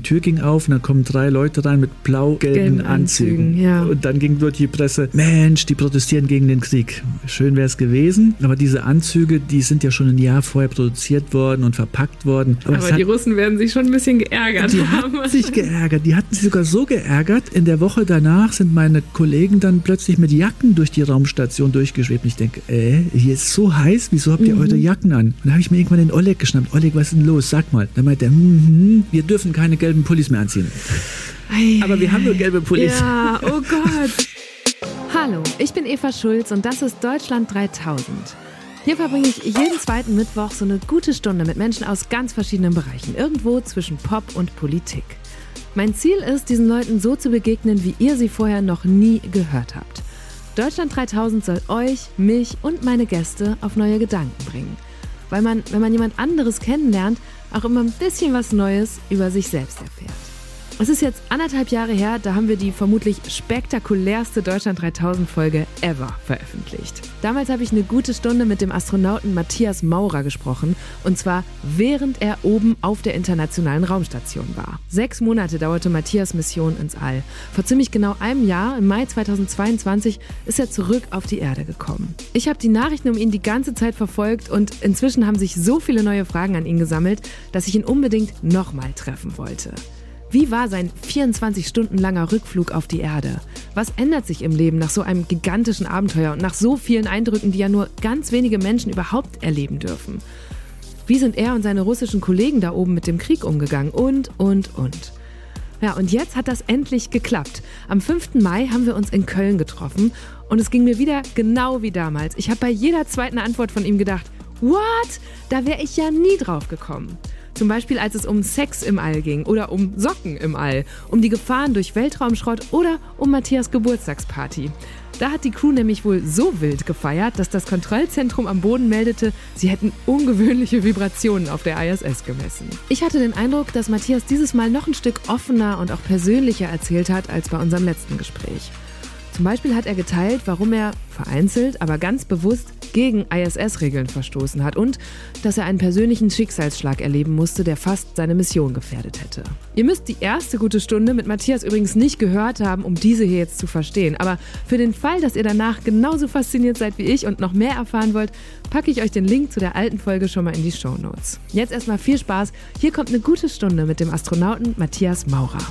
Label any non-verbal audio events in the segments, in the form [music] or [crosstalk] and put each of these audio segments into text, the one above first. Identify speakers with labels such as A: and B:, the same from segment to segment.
A: die Tür ging auf und dann kommen drei Leute rein mit blau-gelben Anzügen.
B: Anzügen, ja.
A: Und dann ging durch die Presse, Mensch, die protestieren gegen den Krieg. Schön wäre es gewesen, aber diese Anzüge, die sind ja schon ein Jahr vorher produziert worden und verpackt worden.
B: Aber, aber die Russen werden sich schon ein bisschen geärgert
A: die haben. hatten sich geärgert. Die hatten sich sogar so geärgert. In der Woche danach sind meine Kollegen dann plötzlich mit Jacken durch die Raumstation durchgeschwebt. Und ich denke, äh, hier ist so heiß, wieso habt ihr mhm. eure Jacken an? Und dann habe ich mir irgendwann den Oleg geschnappt. Oleg, was ist denn los? Sag mal. Dann meinte er, mm, wir dürfen keine gelben Pullis mehr anziehen. Ei, Aber wir haben nur gelbe Pullis.
B: Ja, oh Gott. Hallo, ich bin Eva Schulz und das ist Deutschland 3000. Hier verbringe ich jeden zweiten Mittwoch so eine gute Stunde mit Menschen aus ganz verschiedenen Bereichen, irgendwo zwischen Pop und Politik. Mein Ziel ist, diesen Leuten so zu begegnen, wie ihr sie vorher noch nie gehört habt. Deutschland 3000 soll euch, mich und meine Gäste auf neue Gedanken bringen. Weil man, wenn man jemand anderes kennenlernt, auch immer ein bisschen was Neues über sich selbst erfährt. Es ist jetzt anderthalb Jahre her, da haben wir die vermutlich spektakulärste Deutschland 3000 Folge ever veröffentlicht. Damals habe ich eine gute Stunde mit dem Astronauten Matthias Maurer gesprochen und zwar während er oben auf der internationalen Raumstation war. Sechs Monate dauerte Matthias Mission ins All. Vor ziemlich genau einem Jahr, im Mai 2022, ist er zurück auf die Erde gekommen. Ich habe die Nachrichten um ihn die ganze Zeit verfolgt und inzwischen haben sich so viele neue Fragen an ihn gesammelt, dass ich ihn unbedingt nochmal treffen wollte. Wie war sein 24 Stunden langer Rückflug auf die Erde? Was ändert sich im Leben nach so einem gigantischen Abenteuer und nach so vielen Eindrücken, die ja nur ganz wenige Menschen überhaupt erleben dürfen? Wie sind er und seine russischen Kollegen da oben mit dem Krieg umgegangen? Und, und, und. Ja, und jetzt hat das endlich geklappt. Am 5. Mai haben wir uns in Köln getroffen und es ging mir wieder genau wie damals. Ich habe bei jeder zweiten Antwort von ihm gedacht, what? Da wäre ich ja nie drauf gekommen. Zum Beispiel, als es um Sex im All ging oder um Socken im All, um die Gefahren durch Weltraumschrott oder um Matthias Geburtstagsparty. Da hat die Crew nämlich wohl so wild gefeiert, dass das Kontrollzentrum am Boden meldete, sie hätten ungewöhnliche Vibrationen auf der ISS gemessen. Ich hatte den Eindruck, dass Matthias dieses Mal noch ein Stück offener und auch persönlicher erzählt hat als bei unserem letzten Gespräch. Zum Beispiel hat er geteilt, warum er vereinzelt, aber ganz bewusst gegen ISS-Regeln verstoßen hat und dass er einen persönlichen Schicksalsschlag erleben musste, der fast seine Mission gefährdet hätte. Ihr müsst die erste gute Stunde mit Matthias übrigens nicht gehört haben, um diese hier jetzt zu verstehen. Aber für den Fall, dass ihr danach genauso fasziniert seid wie ich und noch mehr erfahren wollt, packe ich euch den Link zu der alten Folge schon mal in die Show Notes. Jetzt erstmal viel Spaß. Hier kommt eine gute Stunde mit dem Astronauten Matthias Maurer.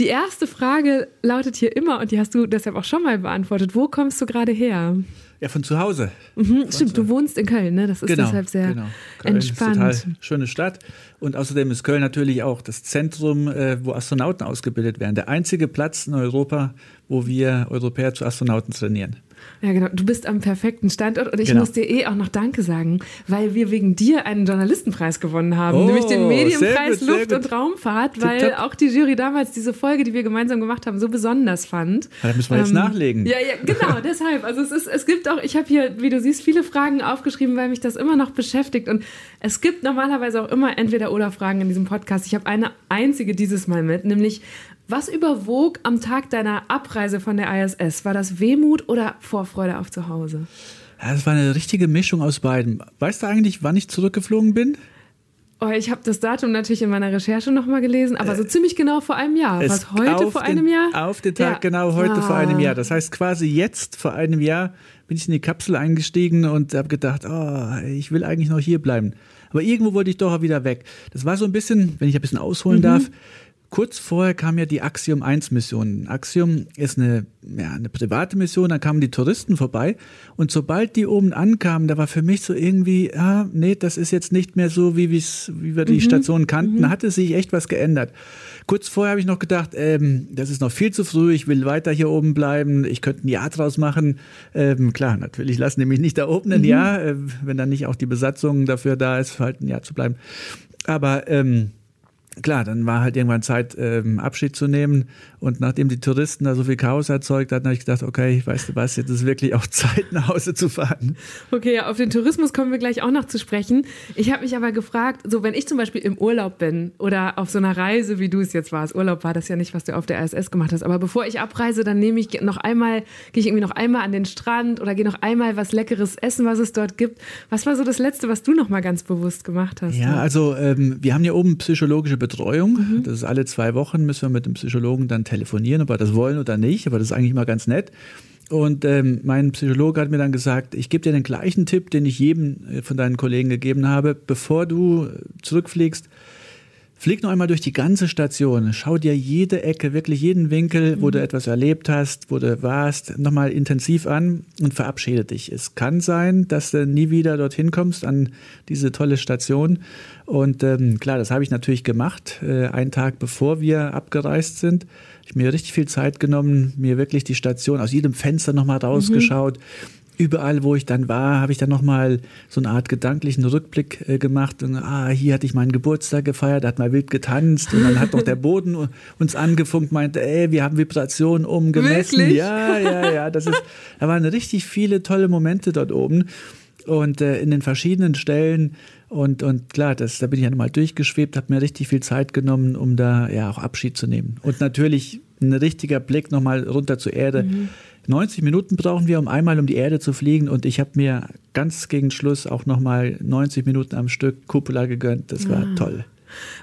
B: Die erste Frage lautet hier immer, und die hast du deshalb auch schon mal beantwortet. Wo kommst du gerade her?
A: Ja, von zu Hause.
B: Mhm, von stimmt, du wohnst in Köln, ne? Das ist genau, deshalb sehr genau. Köln entspannt.
A: Ist total schöne Stadt. Und außerdem ist Köln natürlich auch das Zentrum, äh, wo Astronauten ausgebildet werden. Der einzige Platz in Europa, wo wir Europäer zu Astronauten trainieren.
B: Ja, genau. Du bist am perfekten Standort und ich genau. muss dir eh auch noch Danke sagen, weil wir wegen dir einen Journalistenpreis gewonnen haben, oh, nämlich den Medienpreis gut, Luft und Raumfahrt, weil Tipp, auch die Jury damals diese Folge, die wir gemeinsam gemacht haben, so besonders fand.
A: Da müssen wir ähm, jetzt nachlegen.
B: Ja, ja, genau, [laughs] deshalb. Also es ist, es gibt auch, ich habe hier, wie du siehst, viele Fragen aufgeschrieben, weil mich das immer noch beschäftigt und es gibt normalerweise auch immer entweder oder Fragen in diesem Podcast. Ich habe eine einzige dieses Mal mit, nämlich was überwog am Tag deiner Abreise von der ISS? War das Wehmut oder Vorfreude auf zu Hause?
A: Ja, das war eine richtige Mischung aus beiden. Weißt du eigentlich, wann ich zurückgeflogen bin?
B: Oh, ich habe das Datum natürlich in meiner Recherche nochmal gelesen, aber so ziemlich genau vor einem Jahr. Was heute vor
A: den,
B: einem Jahr?
A: Auf den Tag, ja. genau heute ah. vor einem Jahr. Das heißt quasi jetzt vor einem Jahr bin ich in die Kapsel eingestiegen und habe gedacht, oh, ich will eigentlich noch hier bleiben. Aber irgendwo wollte ich doch auch wieder weg. Das war so ein bisschen, wenn ich ein bisschen ausholen mhm. darf, Kurz vorher kam ja die Axiom 1 Mission. Axiom ist eine, ja, eine private Mission, da kamen die Touristen vorbei und sobald die oben ankamen, da war für mich so irgendwie, ah, nee, das ist jetzt nicht mehr so, wie, wie wir die mhm. Station kannten, mhm. da hatte sich echt was geändert. Kurz vorher habe ich noch gedacht, ähm, das ist noch viel zu früh, ich will weiter hier oben bleiben, ich könnte ein Jahr draus machen. Ähm, klar, natürlich lassen die mich nicht da oben ein mhm. Jahr, äh, wenn dann nicht auch die Besatzung dafür da ist, halt ein Jahr zu bleiben. Aber ähm, klar, dann war halt irgendwann Zeit, ähm, Abschied zu nehmen. Und nachdem die Touristen da so viel Chaos erzeugt hatten, habe ich gedacht, okay, weißt du was, jetzt ist wirklich auch [laughs] Zeit, nach Hause zu fahren.
B: Okay, ja, auf den Tourismus kommen wir gleich auch noch zu sprechen. Ich habe mich aber gefragt, so wenn ich zum Beispiel im Urlaub bin oder auf so einer Reise, wie du es jetzt warst, Urlaub war das ja nicht, was du auf der ISS gemacht hast, aber bevor ich abreise, dann nehme ich noch einmal, gehe ich irgendwie noch einmal an den Strand oder gehe noch einmal was Leckeres essen, was es dort gibt. Was war so das Letzte, was du noch mal ganz bewusst gemacht hast?
A: Ja, also ähm, wir haben hier oben psychologische Betreuung. Mhm. Das ist alle zwei Wochen müssen wir mit dem Psychologen dann telefonieren, ob wir das wollen oder nicht. Aber das ist eigentlich immer ganz nett. Und ähm, mein Psychologe hat mir dann gesagt, ich gebe dir den gleichen Tipp, den ich jedem äh, von deinen Kollegen gegeben habe, bevor du äh, zurückfliegst, Flieg noch einmal durch die ganze Station. Schau dir jede Ecke, wirklich jeden Winkel, wo mhm. du etwas erlebt hast, wo du warst, nochmal intensiv an und verabschiede dich. Es kann sein, dass du nie wieder dorthin kommst an diese tolle Station. Und ähm, klar, das habe ich natürlich gemacht, äh, einen Tag bevor wir abgereist sind. Ich habe mir richtig viel Zeit genommen, mir wirklich die Station aus jedem Fenster nochmal rausgeschaut. Mhm überall, wo ich dann war, habe ich dann nochmal so eine Art gedanklichen Rückblick äh, gemacht. Und, ah, hier hatte ich meinen Geburtstag gefeiert, da hat mal wild getanzt und dann hat doch der Boden uns angefunkt, meinte, ey, wir haben Vibrationen umgemessen.
B: Wirklich?
A: Ja, ja, ja. Das ist, da waren richtig viele tolle Momente dort oben und äh, in den verschiedenen Stellen. Und, und klar, das, da bin ich ja nochmal durchgeschwebt, habe mir richtig viel Zeit genommen, um da ja auch Abschied zu nehmen. Und natürlich ein richtiger Blick nochmal runter zur Erde. Mhm 90 Minuten brauchen wir, um einmal um die Erde zu fliegen. Und ich habe mir ganz gegen Schluss auch nochmal 90 Minuten am Stück Cupola gegönnt. Das war ah. toll.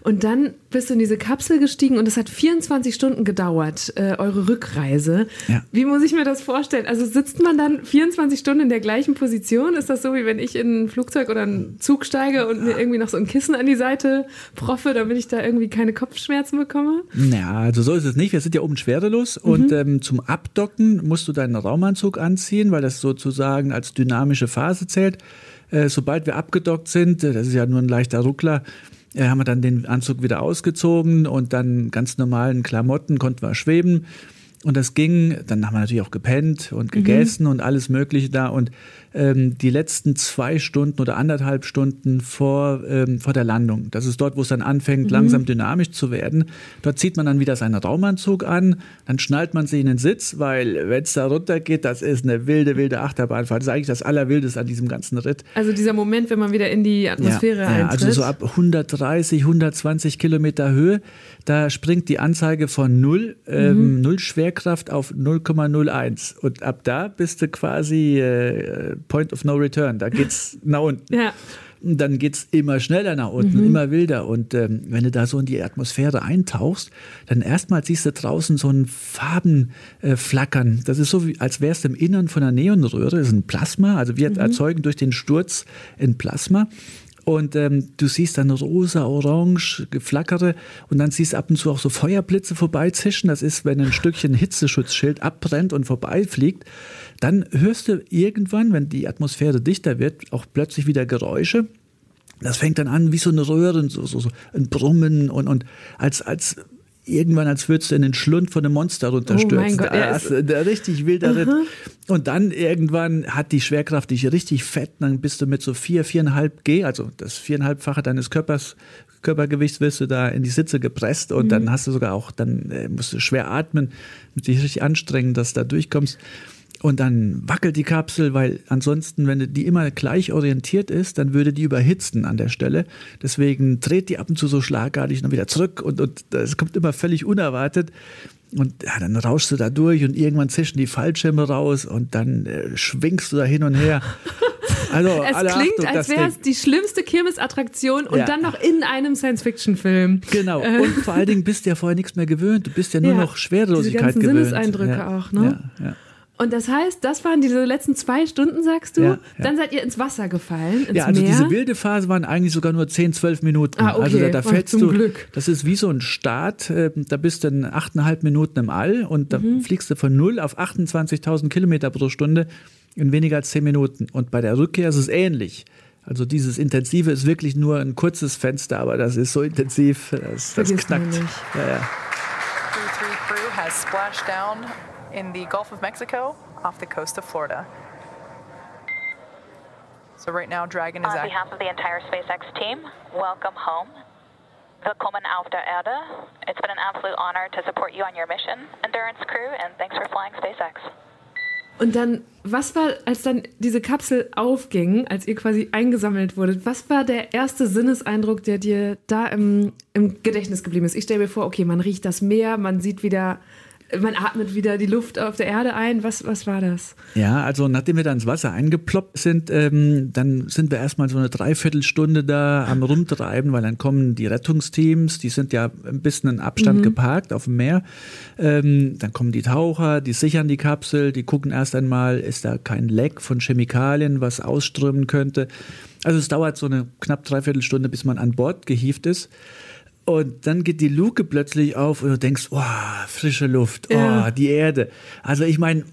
B: Und dann bist du in diese Kapsel gestiegen und es hat 24 Stunden gedauert, äh, eure Rückreise. Ja. Wie muss ich mir das vorstellen? Also sitzt man dann 24 Stunden in der gleichen Position? Ist das so, wie wenn ich in ein Flugzeug oder einen Zug steige und mir irgendwie noch so ein Kissen an die Seite proffe, damit ich da irgendwie keine Kopfschmerzen bekomme?
A: Ja, also so ist es nicht. Wir sind ja oben schwerelos mhm. und ähm, zum Abdocken musst du deinen Raumanzug anziehen, weil das sozusagen als dynamische Phase zählt. Äh, sobald wir abgedockt sind, äh, das ist ja nur ein leichter Ruckler, haben wir dann den Anzug wieder ausgezogen und dann ganz normalen Klamotten konnten wir schweben. Und das ging, dann haben wir natürlich auch gepennt und mhm. gegessen mhm. und alles Mögliche da. Und ähm, die letzten zwei Stunden oder anderthalb Stunden vor, ähm, vor der Landung. Das ist dort, wo es dann anfängt, mhm. langsam dynamisch zu werden. Dort zieht man dann wieder seinen Raumanzug an, dann schnallt man sich in den Sitz, weil wenn es da runter geht, das ist eine wilde, wilde Achterbahnfahrt. Das ist eigentlich das Allerwildeste an diesem ganzen Ritt.
B: Also dieser Moment, wenn man wieder in die Atmosphäre ja, eintritt.
A: Ja, also so ab 130, 120 Kilometer Höhe, da springt die Anzeige von null, ähm, mhm. null Schwerkraft auf 0,01. Und ab da bist du quasi äh, Point of No Return. Da geht's [laughs] nach unten. Ja. Und dann geht es immer schneller nach unten, mhm. immer wilder. Und ähm, wenn du da so in die Atmosphäre eintauchst, dann erstmal siehst du draußen so ein Farbenflackern. Äh, das ist so, wie, als wärst du im Innern von einer Neonröhre. Das ist ein Plasma. Also wir mhm. erzeugen durch den Sturz ein Plasma. Und ähm, du siehst dann rosa, orange, geflackere und dann siehst ab und zu auch so Feuerblitze vorbeizischen. Das ist, wenn ein Stückchen Hitzeschutzschild abbrennt und vorbeifliegt. Dann hörst du irgendwann, wenn die Atmosphäre dichter wird, auch plötzlich wieder Geräusche. Das fängt dann an wie so eine Röhre, so, so, so ein Brummen und, und als, als irgendwann, als würdest du in den Schlund von einem Monster runterstürzen. Oh Gott, da, ist der richtig wilder Ritt. Und dann irgendwann hat die Schwerkraft dich richtig fett, dann bist du mit so vier, viereinhalb G, also das viereinhalbfache deines Körpers, Körpergewichts wirst du da in die Sitze gepresst und mhm. dann hast du sogar auch, dann äh, musst du schwer atmen, mit dich richtig anstrengen, dass du da durchkommst. Und dann wackelt die Kapsel, weil ansonsten, wenn die immer gleich orientiert ist, dann würde die überhitzen an der Stelle. Deswegen dreht die ab und zu so schlagartig noch wieder zurück und, und das kommt immer völlig unerwartet. Und ja, dann rauschst du da durch und irgendwann zischen die Fallschirme raus und dann äh, schwingst du da hin und her. [laughs]
B: Also, es klingt, Achtung, als wäre es die schlimmste Kirmesattraktion und ja. dann noch in einem Science-Fiction-Film.
A: Genau. Äh. Und vor allen Dingen bist du ja vorher nichts mehr gewöhnt. Du bist ja nur ja. noch Schwerelosigkeit Diese gewöhnt.
B: Sinneseindrücke ja. auch, ne? Ja, ja. Und das heißt, das waren diese letzten zwei Stunden, sagst du? Ja, ja. Dann seid ihr ins Wasser gefallen, ins
A: Ja, also
B: Meer.
A: diese wilde Phase waren eigentlich sogar nur 10, 12 Minuten. Ah, okay. Also da, da fällst zum du, Glück. das ist wie so ein Start, äh, da bist du in achteinhalb Minuten im All und da mhm. fliegst du von 0 auf 28.000 Kilometer pro Stunde in weniger als 10 Minuten. Und bei der Rückkehr ist es ähnlich. Also dieses Intensive ist wirklich nur ein kurzes Fenster, aber das ist so intensiv, das, das knackt. Ja, ja. Crew has splashed down in the Gulf of Mexico off the coast of Florida. So right now, Dragon is...
C: On behalf of the entire SpaceX team, welcome home. Willkommen auf der Erde. It's been an absolute honor to support you on your mission, Endurance Crew, and thanks for flying SpaceX.
B: Und dann, was war, als dann diese Kapsel aufging, als ihr quasi eingesammelt wurdet, was war der erste Sinneseindruck, der dir da im, im Gedächtnis geblieben ist? Ich stelle mir vor, okay, man riecht das Meer, man sieht wieder man atmet wieder die Luft auf der Erde ein. Was, was war das?
A: Ja, also nachdem wir da ins Wasser eingeploppt sind, ähm, dann sind wir erstmal so eine Dreiviertelstunde da am Rumtreiben, weil dann kommen die Rettungsteams, die sind ja ein bisschen in Abstand mhm. geparkt auf dem Meer. Ähm, dann kommen die Taucher, die sichern die Kapsel, die gucken erst einmal, ist da kein Leck von Chemikalien, was ausströmen könnte. Also es dauert so eine knapp Dreiviertelstunde, bis man an Bord gehievt ist. Und dann geht die Luke plötzlich auf und du denkst, oh, frische Luft, oh, ja. die Erde. Also ich meine,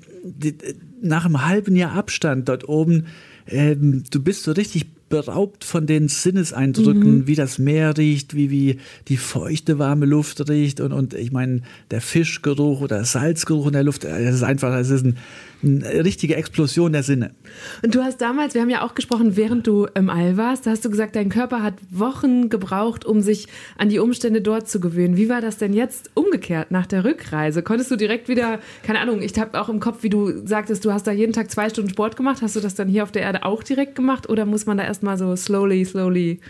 A: nach einem halben Jahr Abstand dort oben, ähm, du bist so richtig beraubt von den Sinneseindrücken, mhm. wie das Meer riecht, wie, wie die feuchte, warme Luft riecht und, und ich meine, der Fischgeruch oder Salzgeruch in der Luft, das ist einfach, das ist ein eine richtige Explosion der Sinne.
B: Und du hast damals, wir haben ja auch gesprochen, während du im All warst, da hast du gesagt, dein Körper hat Wochen gebraucht, um sich an die Umstände dort zu gewöhnen. Wie war das denn jetzt umgekehrt nach der Rückreise? Konntest du direkt wieder, keine Ahnung, ich habe auch im Kopf, wie du sagtest, du hast da jeden Tag zwei Stunden Sport gemacht. Hast du das dann hier auf der Erde auch direkt gemacht oder muss man da erstmal so slowly, slowly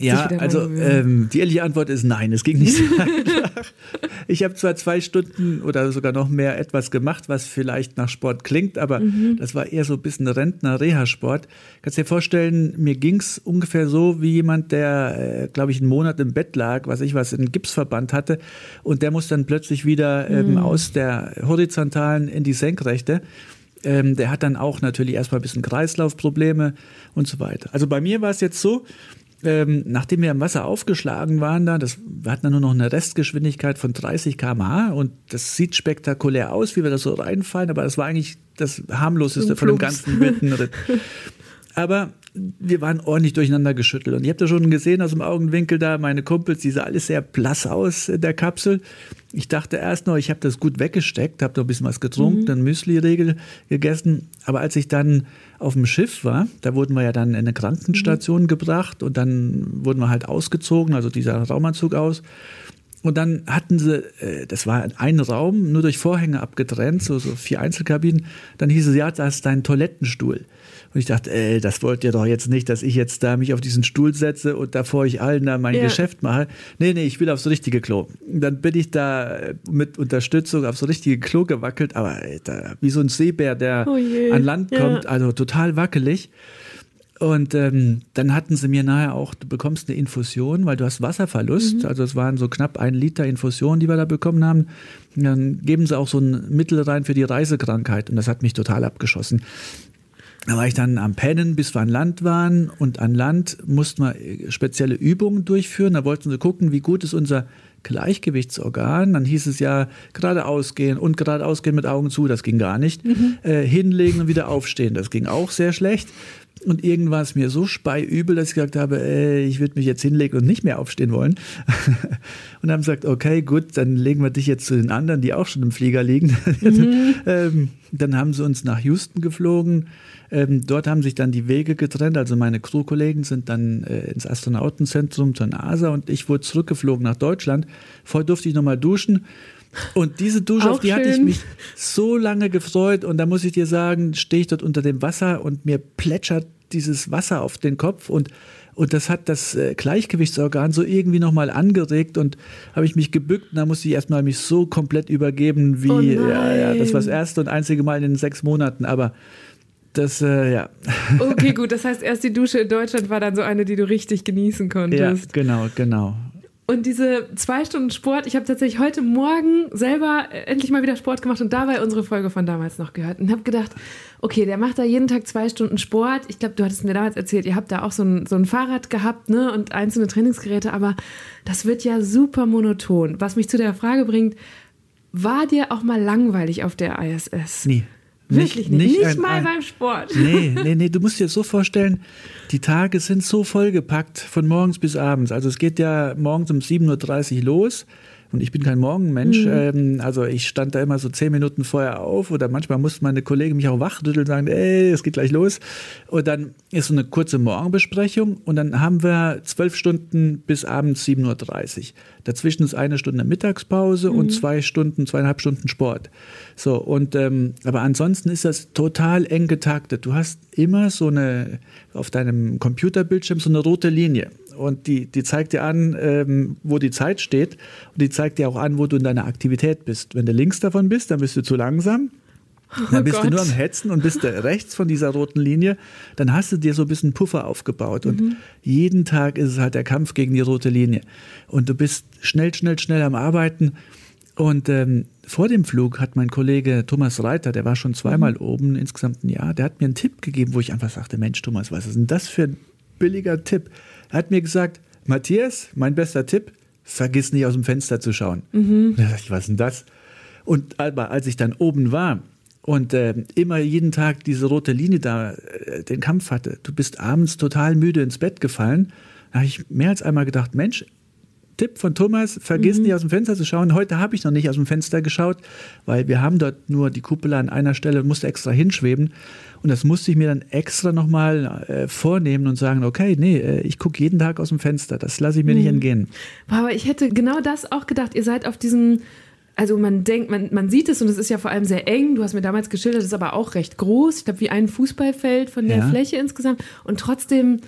A: ja, also ähm, die ehrliche Antwort ist nein, es ging nicht so einfach. [laughs] Ich habe zwar zwei Stunden oder sogar noch mehr etwas gemacht, was vielleicht nach Sport klingt, aber mhm. das war eher so ein bisschen Rentner-Reha-Sport. Kannst dir vorstellen, mir ging's ungefähr so wie jemand, der, äh, glaube ich, einen Monat im Bett lag, was ich was, einen Gipsverband hatte und der muss dann plötzlich wieder ähm, mhm. aus der horizontalen in die senkrechte. Ähm, der hat dann auch natürlich erstmal ein bisschen Kreislaufprobleme und so weiter. Also bei mir war es jetzt so, ähm, nachdem wir im Wasser aufgeschlagen waren, da, das, wir hatten dann nur noch eine Restgeschwindigkeit von 30 km/h und das sieht spektakulär aus, wie wir da so reinfallen, aber das war eigentlich das harmloseste von dem ganzen wilden Ritt. [laughs] Aber wir waren ordentlich durcheinander geschüttelt. Und ihr habt ja schon gesehen aus dem Augenwinkel da, meine Kumpels, die sah alles sehr blass aus in der Kapsel. Ich dachte erst noch, ich habe das gut weggesteckt, habe noch ein bisschen was getrunken, mhm. dann Müsli-Regel gegessen. Aber als ich dann auf dem Schiff war, da wurden wir ja dann in eine Krankenstation mhm. gebracht und dann wurden wir halt ausgezogen, also dieser Raumanzug aus. Und dann hatten sie, äh, das war ein Raum, nur durch Vorhänge abgetrennt, so, so vier Einzelkabinen. Dann hieß es, ja, da ist dein Toilettenstuhl. Und ich dachte, ey, das wollt ihr doch jetzt nicht, dass ich jetzt da mich auf diesen Stuhl setze und davor ich allen da mein ja. Geschäft mache. Nee, nee, ich will aufs richtige Klo. Dann bin ich da äh, mit Unterstützung aufs richtige Klo gewackelt, aber Alter, wie so ein Seebär, der oh an Land kommt, ja. also total wackelig. Und ähm, dann hatten sie mir nachher auch, du bekommst eine Infusion, weil du hast Wasserverlust. Mhm. Also es waren so knapp ein Liter Infusion, die wir da bekommen haben. Und dann geben sie auch so ein Mittel rein für die Reisekrankheit. Und das hat mich total abgeschossen. Da war ich dann am Pennen, bis wir an Land waren. Und an Land mussten wir spezielle Übungen durchführen. Da wollten sie gucken, wie gut ist unser Gleichgewichtsorgan. Dann hieß es ja, geradeaus gehen und geradeaus gehen mit Augen zu. Das ging gar nicht. Mhm. Äh, hinlegen und wieder aufstehen. Das ging auch sehr schlecht. Und irgendwann war es mir so speiübel, dass ich gesagt habe, ey, ich würde mich jetzt hinlegen und nicht mehr aufstehen wollen. [laughs] und haben gesagt, okay, gut, dann legen wir dich jetzt zu den anderen, die auch schon im Flieger liegen. [laughs] Mhm. ähm, dann haben sie uns nach Houston geflogen. Ähm, dort haben sich dann die Wege getrennt. Also meine Crewkollegen sind dann äh, ins Astronautenzentrum zur NASA und ich wurde zurückgeflogen nach Deutschland. Vorher durfte ich nochmal duschen. Und diese Dusche, auf die schön. hatte ich mich so lange gefreut. Und da muss ich dir sagen, stehe ich dort unter dem Wasser und mir plätschert dieses Wasser auf den Kopf und und das hat das äh, Gleichgewichtsorgan so irgendwie nochmal angeregt und habe ich mich gebückt und da musste ich erstmal mich so komplett übergeben wie, oh ja, ja, das war das erste und einzige Mal in den sechs Monaten, aber das, äh, ja. [laughs]
B: Okay, gut. Das heißt, erst die Dusche in Deutschland war dann so eine, die du richtig genießen konntest. Ja,
A: genau, genau.
B: Und diese zwei Stunden Sport, ich habe tatsächlich heute Morgen selber äh, endlich mal wieder Sport gemacht und dabei unsere Folge von damals noch gehört und habe gedacht, okay, der macht da jeden Tag zwei Stunden Sport. Ich glaube, du hattest mir damals erzählt, ihr habt da auch so ein, so ein Fahrrad gehabt ne, und einzelne Trainingsgeräte, aber das wird ja super monoton. Was mich zu der Frage bringt, war dir auch mal langweilig auf der ISS?
A: Nie.
B: Wirklich nicht. Nicht, nicht ein, mal ein, beim Sport. [laughs]
A: Nee, nee, nee. Du musst dir das so vorstellen, die Tage sind so vollgepackt von morgens bis abends. Also es geht ja morgens um 7.30 Uhr los Und ich bin kein Morgenmensch. Mhm. Ähm, also ich stand da immer so zehn Minuten vorher auf oder manchmal musste meine Kollegen mich auch wachrütteln und sagen, ey, es geht gleich los. Und dann ist so eine kurze Morgenbesprechung und dann haben wir zwölf Stunden bis abends 7.30 Uhr. Dazwischen ist eine Stunde Mittagspause mhm. und zwei Stunden, zweieinhalb Stunden Sport. So, und ähm, aber ansonsten ist das total eng getaktet. Du hast immer so eine auf deinem Computerbildschirm so eine rote Linie und die, die zeigt dir an, ähm, wo die Zeit steht und die zeigt dir auch an, wo du in deiner Aktivität bist. Wenn du links davon bist, dann bist du zu langsam. Dann bist oh du nur am Hetzen und bist rechts von dieser roten Linie. Dann hast du dir so ein bisschen Puffer aufgebaut. Und mhm. jeden Tag ist es halt der Kampf gegen die rote Linie. Und du bist schnell, schnell, schnell am Arbeiten. Und ähm, vor dem Flug hat mein Kollege Thomas Reiter, der war schon zweimal mhm. oben, insgesamt ein Jahr, der hat mir einen Tipp gegeben, wo ich einfach sagte, Mensch, Thomas, was ist denn das für ein billiger Tipp? Er hat mir gesagt, Matthias, mein bester Tipp, vergiss nicht aus dem Fenster zu schauen. Mhm. Da dachte ich, was ist denn das? Und aber als ich dann oben war und äh, immer jeden Tag diese rote Linie da äh, den Kampf hatte, du bist abends total müde ins Bett gefallen, da habe ich mehr als einmal gedacht, Mensch, Tipp von Thomas, vergiss mhm. nicht aus dem Fenster zu schauen. Heute habe ich noch nicht aus dem Fenster geschaut, weil wir haben dort nur die Kuppel an einer Stelle, musste extra hinschweben. Und das musste ich mir dann extra nochmal äh, vornehmen und sagen, okay, nee, äh, ich gucke jeden Tag aus dem Fenster. Das lasse ich mir mhm. nicht entgehen.
B: Aber ich hätte genau das auch gedacht. Ihr seid auf diesem also man denkt, man, man sieht es und es ist ja vor allem sehr eng. Du hast mir damals geschildert, es ist aber auch recht groß. Ich glaube, wie ein Fußballfeld von der ja. Fläche insgesamt. Und trotzdem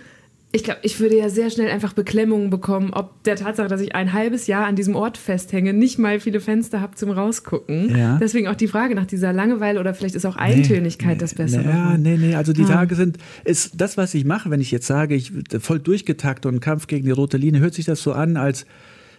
B: ich glaube, ich würde ja sehr schnell einfach Beklemmungen bekommen, ob der Tatsache, dass ich ein halbes Jahr an diesem Ort festhänge, nicht mal viele Fenster habe zum Rausgucken. Ja. Deswegen auch die Frage nach dieser Langeweile oder vielleicht ist auch Eintönigkeit nee, das Bessere.
A: Ja, nee, nee, also die ah. Tage sind, ist das, was ich mache, wenn ich jetzt sage, ich voll durchgetakt und Kampf gegen die rote Linie, hört sich das so an, als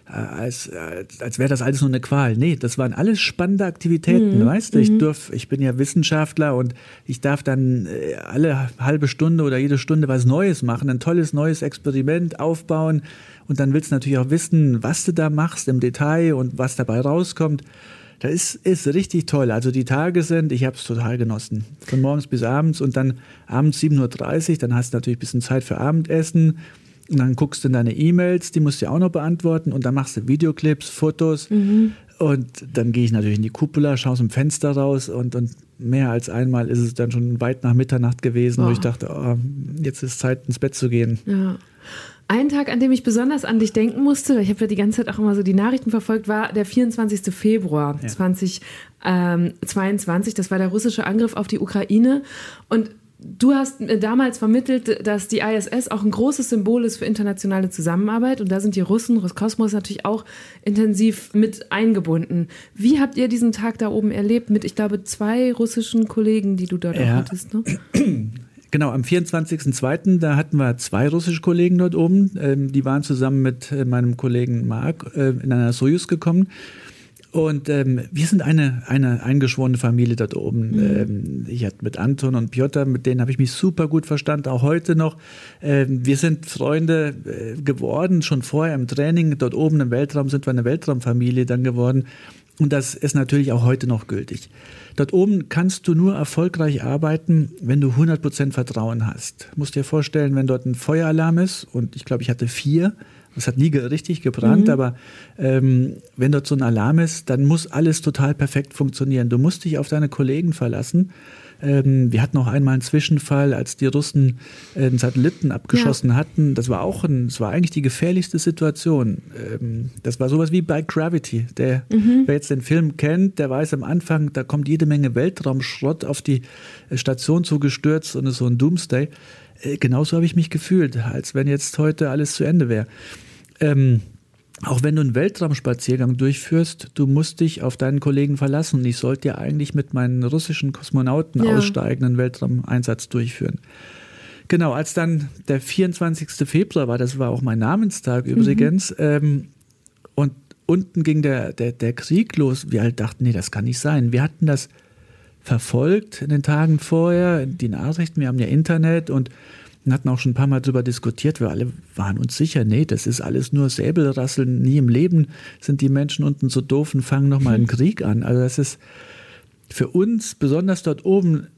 A: als, äh, als wäre das alles nur eine Qual. Nee, das waren alles spannende Aktivitäten, mhm. weißt du? Ich mhm. dürf, ich bin ja Wissenschaftler und ich darf dann äh, alle halbe Stunde oder jede Stunde was Neues machen, ein tolles neues Experiment aufbauen und dann willst du natürlich auch wissen, was du da machst im Detail und was dabei rauskommt. Das ist, ist richtig toll. Also die Tage sind, ich habe es total genossen. Von morgens bis abends und dann abends 7.30 Uhr, dann hast du natürlich ein bisschen Zeit für Abendessen und dann guckst du in deine E-Mails, die musst du ja auch noch beantworten. Und dann machst du Videoclips, Fotos. Mhm. Und dann gehe ich natürlich in die Kuppel, schaue aus dem Fenster raus und, und mehr als einmal ist es dann schon weit nach Mitternacht gewesen, oh. wo ich dachte, oh, jetzt ist Zeit ins Bett zu gehen.
B: Ja. Ein Tag, an dem ich besonders an dich denken musste, ich habe ja die ganze Zeit auch immer so die Nachrichten verfolgt, war der 24. Februar ja. 2022. Das war der russische Angriff auf die Ukraine. Und Du hast damals vermittelt, dass die ISS auch ein großes Symbol ist für internationale Zusammenarbeit und da sind die Russen, Roskosmos natürlich auch intensiv mit eingebunden. Wie habt ihr diesen Tag da oben erlebt mit, ich glaube, zwei russischen Kollegen, die du dort ja. hattest? Ne? [clears throat]
A: Genau, am 24.02. da hatten wir zwei russische Kollegen dort oben. Ähm, die waren zusammen mit äh, meinem Kollegen Marc äh, in einer Sojus gekommen. Und ähm, wir sind eine, eine eingeschworene Familie dort oben. Mhm. Ähm, ich hatte mit Anton und Piotr, mit denen habe ich mich super gut verstanden, auch heute noch. Ähm, wir sind Freunde äh, geworden, schon vorher im Training. Dort oben im Weltraum sind wir eine Weltraumfamilie dann geworden. Und das ist natürlich auch heute noch gültig. Dort oben kannst du nur erfolgreich arbeiten, wenn du 100% Vertrauen hast. Du musst dir vorstellen, wenn dort ein Feueralarm ist, und ich glaube, ich hatte vier, es hat nie richtig gebrannt, mhm. aber ähm, wenn dort so ein Alarm ist, dann muss alles total perfekt funktionieren. Du musst dich auf deine Kollegen verlassen. Ähm, wir hatten auch einmal einen Zwischenfall, als die Russen äh, einen Satelliten abgeschossen ja. hatten. Das war auch ein, das war eigentlich die gefährlichste Situation. Ähm, das war sowas wie bei Gravity. Der, mhm. wer jetzt den Film kennt, der weiß am Anfang, da kommt jede Menge Weltraumschrott auf die äh, Station zugestürzt und ist so ein Doomsday. Äh, genauso habe ich mich gefühlt, als wenn jetzt heute alles zu Ende wäre. Ähm, auch wenn du einen Weltraumspaziergang durchführst, du musst dich auf deinen Kollegen verlassen. Ich sollte ja eigentlich mit meinen russischen Kosmonauten ja. aussteigenden Weltraumeinsatz durchführen. Genau, als dann der 24. Februar war, das war auch mein Namenstag übrigens, mhm. ähm, und unten ging der, der, der Krieg los. Wir halt dachten, nee, das kann nicht sein. Wir hatten das verfolgt in den Tagen vorher, die Nachrichten, wir haben ja Internet und hatten auch schon ein paar Mal darüber diskutiert, wir alle waren uns sicher, nee, das ist alles nur Säbelrasseln, nie im Leben sind die Menschen unten so doof und fangen nochmal einen Krieg an. Also das ist für uns, besonders dort oben,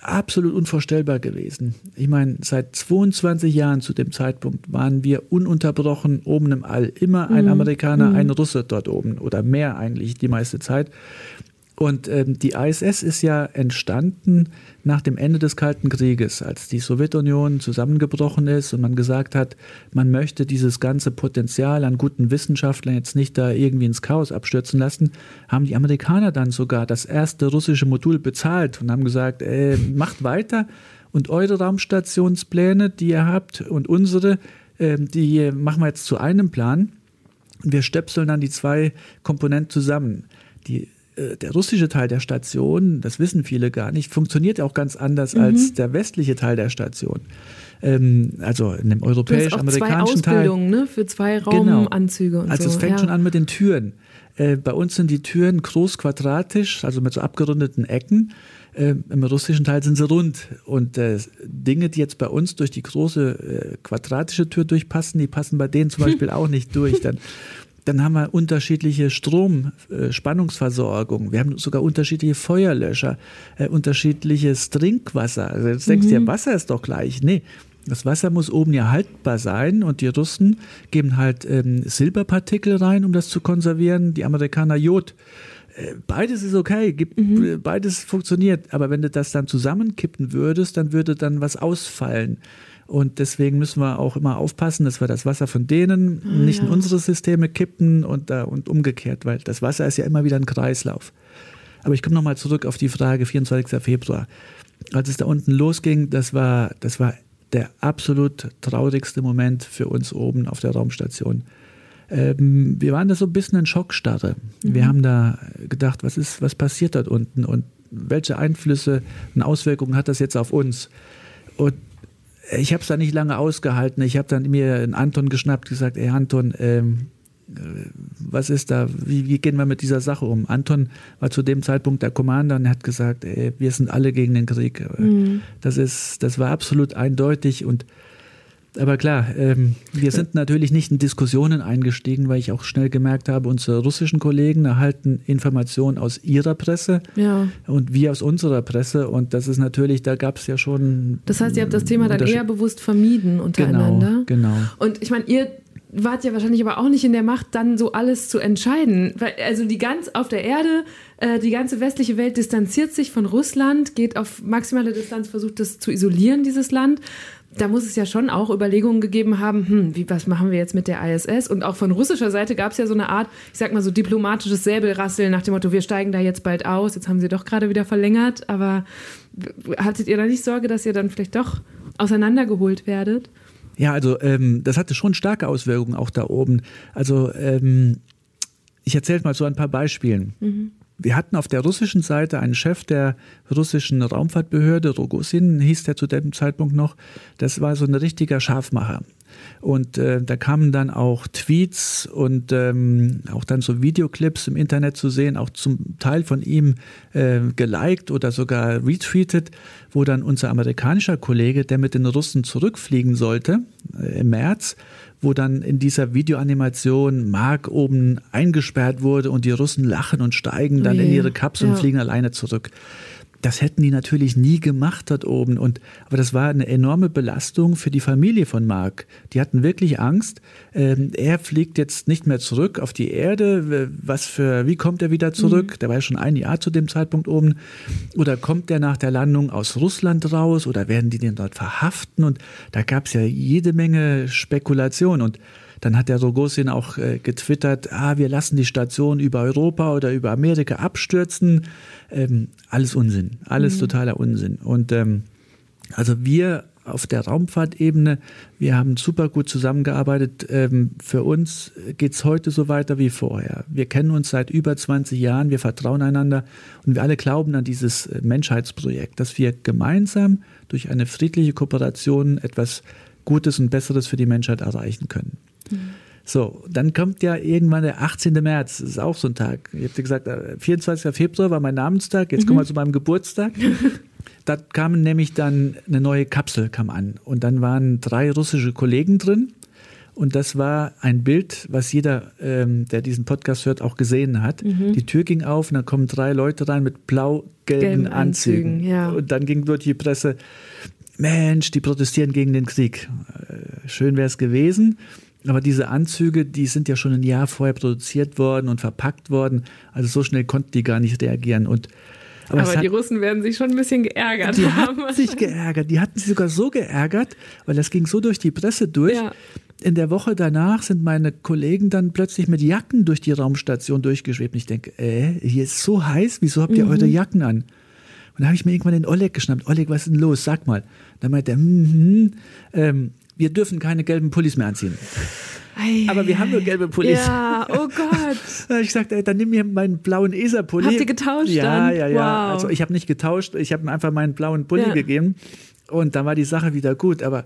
A: absolut unvorstellbar gewesen. Ich meine, seit 22 Jahren zu dem Zeitpunkt waren wir ununterbrochen oben im All. Immer ein mhm. Amerikaner, mhm. ein Russe dort oben oder mehr eigentlich die meiste Zeit. Und ähm, die ISS ist ja entstanden nach dem Ende des Kalten Krieges, als die Sowjetunion zusammengebrochen ist und man gesagt hat, man möchte dieses ganze Potenzial an guten Wissenschaftlern jetzt nicht da irgendwie ins Chaos abstürzen lassen, haben die Amerikaner dann sogar das erste russische Modul bezahlt und haben gesagt, äh, macht weiter und eure Raumstationspläne, die ihr habt und unsere, äh, die machen wir jetzt zu einem Plan. Wir stöpseln dann die zwei Komponenten zusammen. Die der russische Teil der Station, das wissen viele gar nicht, funktioniert auch ganz anders mhm. als der westliche Teil der Station. Ähm, also in dem europäisch-amerikanischen Teil.
B: Ne? Für zwei genau. Raumanzüge genau.
A: und Also so. es fängt ja. schon an mit den Türen. Äh, bei uns sind die Türen groß quadratisch, also mit so abgerundeten Ecken. Äh, Im russischen Teil sind sie rund. Und äh, Dinge, die jetzt bei uns durch die große äh, quadratische Tür durchpassen, die passen bei denen zum [laughs] Beispiel auch nicht durch. Dann dann haben wir unterschiedliche Stromspannungsversorgung. Äh, wir haben sogar unterschiedliche Feuerlöscher, äh, unterschiedliches Trinkwasser. Also jetzt denkst du, mhm. ja, Wasser ist doch gleich. Nee, das Wasser muss oben ja haltbar sein und die Russen geben halt ähm, Silberpartikel rein, um das zu konservieren, die Amerikaner Jod. Äh, beides ist okay, gibt, mhm. Äh, beides funktioniert, aber wenn du das dann zusammenkippen würdest, dann würde dann was ausfallen. Und deswegen müssen wir auch immer aufpassen, dass wir das Wasser von denen ah, nicht ja. in unsere Systeme kippen und, uh, und umgekehrt, weil das Wasser ist ja immer wieder ein Kreislauf. Aber ich komme nochmal zurück auf die Frage 24. Februar. Als es da unten losging, das war, das war der absolut traurigste Moment für uns oben auf der Raumstation. Ähm, wir waren da so ein bisschen in Schockstarre. Mhm. Wir haben da gedacht, was ist, was passiert dort unten und welche Einflüsse und Auswirkungen hat das jetzt auf uns? Und ich habe es da nicht lange ausgehalten. Ich habe dann mir einen Anton geschnappt, gesagt, ey Anton, ähm, äh, was ist da, wie, wie, gehen wir mit dieser Sache um? Anton war zu dem Zeitpunkt der Commander und hat gesagt, ey, wir sind alle gegen den Krieg. Mhm. Das, ist, das war absolut eindeutig und aber klar, ähm, wir sind natürlich nicht in Diskussionen eingestiegen, weil ich auch schnell gemerkt habe, unsere russischen Kollegen erhalten Informationen aus ihrer Presse
B: ja.
A: und wir aus unserer Presse. Und das ist natürlich, da gab es ja schon.
B: Das heißt, ihr habt das Thema dann eher bewusst vermieden untereinander.
A: Genau. genau.
B: Und ich meine, ihr wart ja wahrscheinlich aber auch nicht in der Macht, dann so alles zu entscheiden. Weil, also die ganz auf der Erde, äh, die ganze westliche Welt distanziert sich von Russland, geht auf maximale Distanz, versucht das zu isolieren, dieses Land da muss es ja schon auch Überlegungen gegeben haben, hm, wie, was machen wir jetzt mit der ISS? Und auch von russischer Seite gab es ja so eine Art, ich sag mal so diplomatisches Säbelrasseln nach dem Motto, wir steigen da jetzt bald aus. Jetzt haben sie doch gerade wieder verlängert. Aber hattet ihr da nicht Sorge, dass ihr dann vielleicht doch auseinandergeholt werdet?
A: Ja, also ähm, das hatte schon starke Auswirkungen auch da oben. Also ähm, ich erzähle mal so ein paar Beispielen. Mhm. Wir hatten auf der russischen Seite einen Chef der russischen Raumfahrtbehörde, Rogosin hieß der zu dem Zeitpunkt noch. Das war so ein richtiger Scharfmacher. Und äh, da kamen dann auch Tweets und ähm, auch dann so Videoclips im Internet zu sehen, auch zum Teil von ihm äh, geliked oder sogar retweetet, wo dann unser amerikanischer Kollege, der mit den Russen zurückfliegen sollte äh, im März, wo dann in dieser Videoanimation Mark oben eingesperrt wurde und die Russen lachen und steigen dann nee. in ihre Kapsel ja. und fliegen alleine zurück. Das hätten die natürlich nie gemacht dort oben. Und, aber das war eine enorme Belastung für die Familie von Mark. Die hatten wirklich Angst. Ähm, er fliegt jetzt nicht mehr zurück auf die Erde. Was für, wie kommt er wieder zurück? Mhm. Der war ja schon ein Jahr zu dem Zeitpunkt oben. Oder kommt er nach der Landung aus Russland raus? Oder werden die den dort verhaften? Und da gab es ja jede Menge Spekulation. Und dann hat der Rogosin auch äh, getwittert, ah, wir lassen die Station über Europa oder über Amerika abstürzen. Ähm, alles Unsinn, alles mhm. totaler Unsinn. Und ähm, also wir auf der Raumfahrtebene, wir haben super gut zusammengearbeitet. Ähm, für uns geht es heute so weiter wie vorher. Wir kennen uns seit über 20 Jahren, wir vertrauen einander und wir alle glauben an dieses äh, Menschheitsprojekt, dass wir gemeinsam durch eine friedliche Kooperation etwas Gutes und Besseres für die Menschheit erreichen können. So, dann kommt ja irgendwann der 18. März, das ist auch so ein Tag. Ich habe gesagt, 24. Äh, Februar war mein Namenstag, jetzt mhm. kommen wir zu meinem Geburtstag. [laughs] da kam nämlich dann eine neue Kapsel kam an und dann waren drei russische Kollegen drin Und das war ein Bild, was jeder, ähm, der diesen Podcast hört, auch gesehen hat. Mhm. Die Tür ging auf und dann kommen drei Leute rein mit blau-gelben Anzügen. Anzügen ja. Und dann ging durch die Presse, Mensch, die protestieren gegen den Krieg. Äh, schön wäre es gewesen. Aber diese Anzüge, die sind ja schon ein Jahr vorher produziert worden und verpackt worden. Also so schnell konnten die gar nicht reagieren. Und
B: aber, aber die hat, Russen werden sich schon ein bisschen geärgert
A: die haben. Die hatten sich geärgert. Die hatten sich sogar so geärgert, weil das ging so durch die Presse durch. Ja. In der Woche danach sind meine Kollegen dann plötzlich mit Jacken durch die Raumstation durchgeschwebt. Und ich denke, äh, hier ist so heiß, wieso habt ihr mhm. eure Jacken an? Und da habe ich mir irgendwann den Oleg geschnappt. Oleg, was ist denn los? Sag mal. Dann meinte er, mm -hmm, ähm, wir dürfen keine gelben Pullis mehr anziehen. Ei, aber wir haben nur gelbe Pullis.
B: Ja, oh Gott. [laughs]
A: ich sagte, dann nimm mir meinen blauen ESA-Pulli.
B: Habt ihr getauscht
A: ja,
B: dann?
A: Ja, ja, wow. Also ich habe nicht getauscht, ich habe ihm einfach meinen blauen Pulli ja. gegeben und dann war die Sache wieder gut. Aber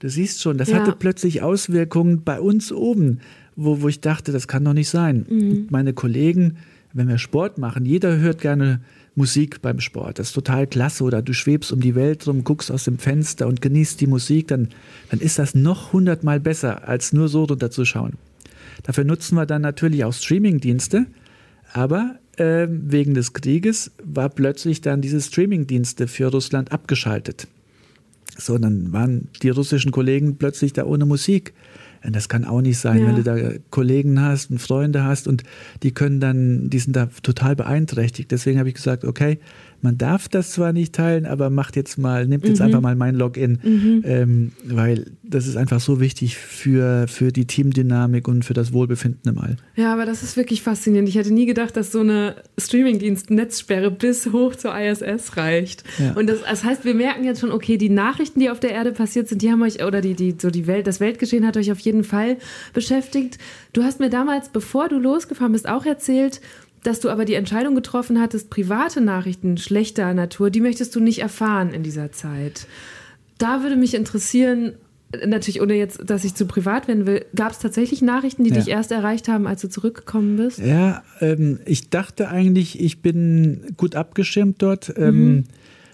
A: du siehst schon, das ja. hatte plötzlich Auswirkungen bei uns oben, wo, wo ich dachte, das kann doch nicht sein. Mhm. meine Kollegen, wenn wir Sport machen, jeder hört gerne Musik beim Sport. Das ist total klasse. Oder du schwebst um die Welt rum, guckst aus dem Fenster und genießt die Musik, dann, dann ist das noch hundertmal besser, als nur so runterzuschauen. Dafür nutzen wir dann natürlich auch Streamingdienste, aber äh, wegen des Krieges war plötzlich dann diese Streamingdienste für Russland abgeschaltet. So, dann waren die russischen Kollegen plötzlich da ohne Musik. Das kann auch nicht sein, ja. wenn du da Kollegen hast und Freunde hast und die können dann, die sind da total beeinträchtigt. Deswegen habe ich gesagt, okay, man darf das zwar nicht teilen, aber macht jetzt mal, nimmt jetzt mhm. einfach mal mein Login, mhm. ähm, weil das ist einfach so wichtig für, für die Teamdynamik und für das Wohlbefinden im All.
B: Ja, aber das ist wirklich faszinierend. Ich hätte nie gedacht, dass so eine Streamingdienst-Netzsperre bis hoch zur ISS reicht. Ja. Und das, das heißt, wir merken jetzt schon, okay, die Nachrichten, die auf der Erde passiert sind, die haben euch, oder die, die, so die Welt, das Weltgeschehen hat euch auf jeden Fall beschäftigt. Du hast mir damals, bevor du losgefahren bist, auch erzählt, dass du aber die Entscheidung getroffen hattest, private Nachrichten schlechter Natur, die möchtest du nicht erfahren in dieser Zeit. Da würde mich interessieren, natürlich ohne jetzt, dass ich zu privat werden will, gab es tatsächlich Nachrichten, die ja. dich erst erreicht haben, als du zurückgekommen bist?
A: Ja, ähm, ich dachte eigentlich, ich bin gut abgeschirmt dort. Ähm, mhm.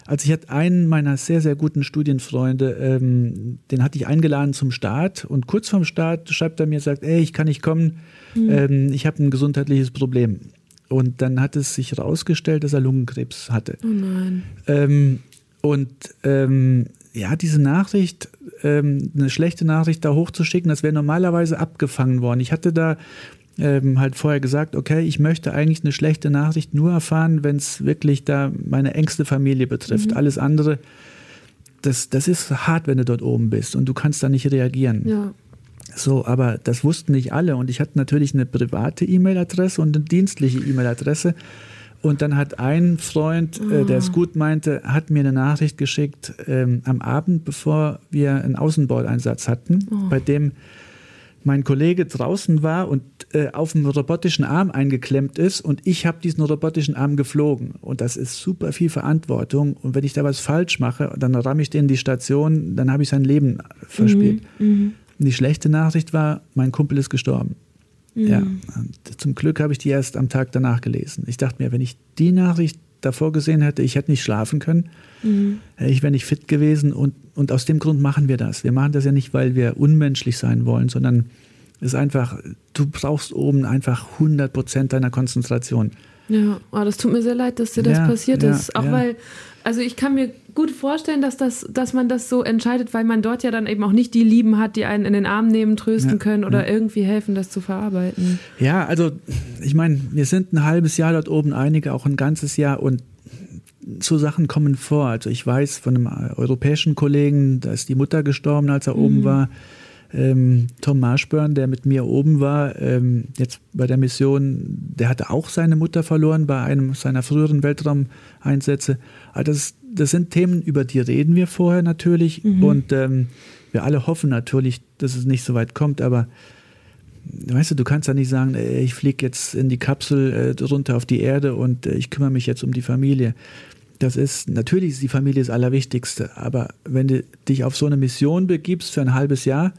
A: Also ich hatte einen meiner sehr, sehr guten Studienfreunde, ähm, den hatte ich eingeladen zum Start und kurz vorm Start schreibt er mir, sagt, ey, ich kann nicht kommen, mhm. ähm, ich habe ein gesundheitliches Problem. Und dann hat es sich herausgestellt, dass er Lungenkrebs hatte.
B: Oh nein.
A: Ähm, und ähm, ja, diese Nachricht, ähm, eine schlechte Nachricht da hochzuschicken, das wäre normalerweise abgefangen worden. Ich hatte da ähm, halt vorher gesagt, okay, ich möchte eigentlich eine schlechte Nachricht nur erfahren, wenn es wirklich da meine engste Familie betrifft. Mhm. Alles andere, das, das ist hart, wenn du dort oben bist und du kannst da nicht reagieren.
B: Ja.
A: So, aber das wussten nicht alle. Und ich hatte natürlich eine private E-Mail-Adresse und eine dienstliche E-Mail-Adresse. Und dann hat ein Freund, äh, der es ah. gut meinte, hat mir eine Nachricht geschickt ähm, am Abend, bevor wir einen Außenbordeinsatz hatten, oh. bei dem mein Kollege draußen war und äh, auf dem robotischen Arm eingeklemmt ist und ich habe diesen robotischen Arm geflogen. Und das ist super viel Verantwortung. Und wenn ich da was falsch mache, dann ramme ich den in die Station, dann habe ich sein Leben verspielt. Mhm, mh. Die schlechte Nachricht war, mein Kumpel ist gestorben. Mhm. Ja, zum Glück habe ich die erst am Tag danach gelesen. Ich dachte mir, wenn ich die Nachricht davor gesehen hätte, ich hätte nicht schlafen können, mhm. ich wäre nicht fit gewesen und, und aus dem Grund machen wir das. Wir machen das ja nicht, weil wir unmenschlich sein wollen, sondern es ist einfach, du brauchst oben einfach 100 Prozent deiner Konzentration.
B: Ja, oh, das tut mir sehr leid, dass dir das ja, passiert ja, ist. Auch ja. weil, also ich kann mir gut vorstellen, dass, das, dass man das so entscheidet, weil man dort ja dann eben auch nicht die Lieben hat, die einen in den Arm nehmen, trösten können oder irgendwie helfen, das zu verarbeiten.
A: Ja, also ich meine, wir sind ein halbes Jahr dort oben, einige auch ein ganzes Jahr und so Sachen kommen vor. Also ich weiß von einem europäischen Kollegen, da ist die Mutter gestorben, als er mhm. oben war ähm, Tom Marshburn, der mit mir oben war, ähm, jetzt bei der Mission, der hatte auch seine Mutter verloren bei einem seiner früheren Weltraumeinsätze. Also das, das sind Themen, über die reden wir vorher natürlich mhm. und ähm, wir alle hoffen natürlich, dass es nicht so weit kommt, aber weißt du, du kannst ja nicht sagen, ich fliege jetzt in die Kapsel äh, runter auf die Erde und äh, ich kümmere mich jetzt um die Familie. Das ist, natürlich ist die Familie das Allerwichtigste, aber wenn du dich auf so eine Mission begibst für ein halbes Jahr,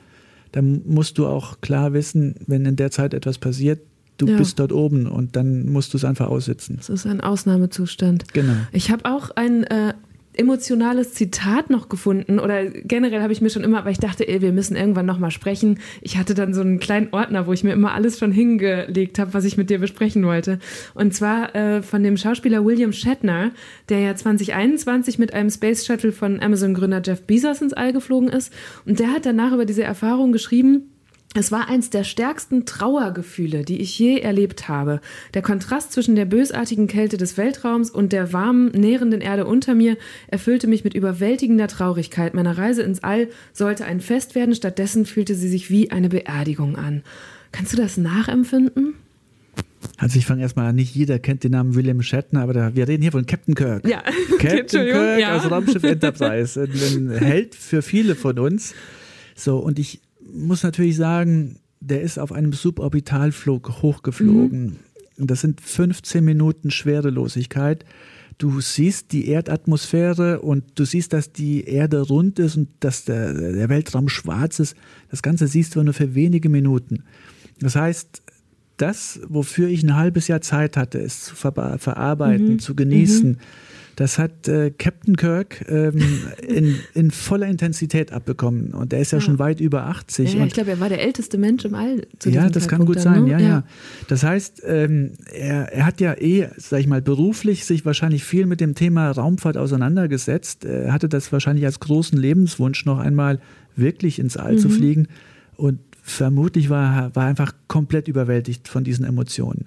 A: dann musst du auch klar wissen, wenn in der Zeit etwas passiert, du ja. bist dort oben und dann musst du es einfach aussitzen.
B: Das ist ein Ausnahmezustand.
A: Genau.
B: Ich habe auch ein, äh, emotionales Zitat noch gefunden oder generell habe ich mir schon immer, weil ich dachte, ey, wir müssen irgendwann noch mal sprechen. Ich hatte dann so einen kleinen Ordner, wo ich mir immer alles schon hingelegt habe, was ich mit dir besprechen wollte. Und zwar äh, von dem Schauspieler William Shatner, der ja 2021 mit einem Space Shuttle von Amazon-Gründer Jeff Bezos ins All geflogen ist. Und der hat danach über diese Erfahrung geschrieben, es war eins der stärksten Trauergefühle, die ich je erlebt habe. Der Kontrast zwischen der bösartigen Kälte des Weltraums und der warmen, nährenden Erde unter mir erfüllte mich mit überwältigender Traurigkeit. Meine Reise ins All sollte ein Fest werden, stattdessen fühlte sie sich wie eine Beerdigung an. Kannst du das nachempfinden?
A: Also ich fange erstmal an, nicht jeder kennt den Namen William Shatner, aber da, wir reden hier von Captain Kirk.
B: Ja, [laughs]
A: Captain Kirk
B: ja.
A: aus Raumschiff Enterprise. Ein, ein Held für viele von uns. So, und ich muss natürlich sagen, der ist auf einem Suborbitalflug hochgeflogen. Mhm. Das sind 15 Minuten Schwerelosigkeit. Du siehst die Erdatmosphäre und du siehst, dass die Erde rund ist und dass der, der Weltraum schwarz ist. Das Ganze siehst du nur für wenige Minuten. Das heißt, das, wofür ich ein halbes Jahr Zeit hatte, es zu ver verarbeiten, mhm. zu genießen, mhm. Das hat äh, Captain Kirk ähm, in, in, voller Intensität abbekommen. Und er ist ja, ja. schon weit über 80.
B: Ja,
A: ja
B: ich glaube, er war der älteste Mensch im All.
A: Zu ja, das kann gut dann, sein. Ne? Ja, ja, Das heißt, ähm, er, er, hat ja eh, sag ich mal, beruflich sich wahrscheinlich viel mit dem Thema Raumfahrt auseinandergesetzt. Er hatte das wahrscheinlich als großen Lebenswunsch, noch einmal wirklich ins All mhm. zu fliegen. Und vermutlich war er war einfach komplett überwältigt von diesen Emotionen.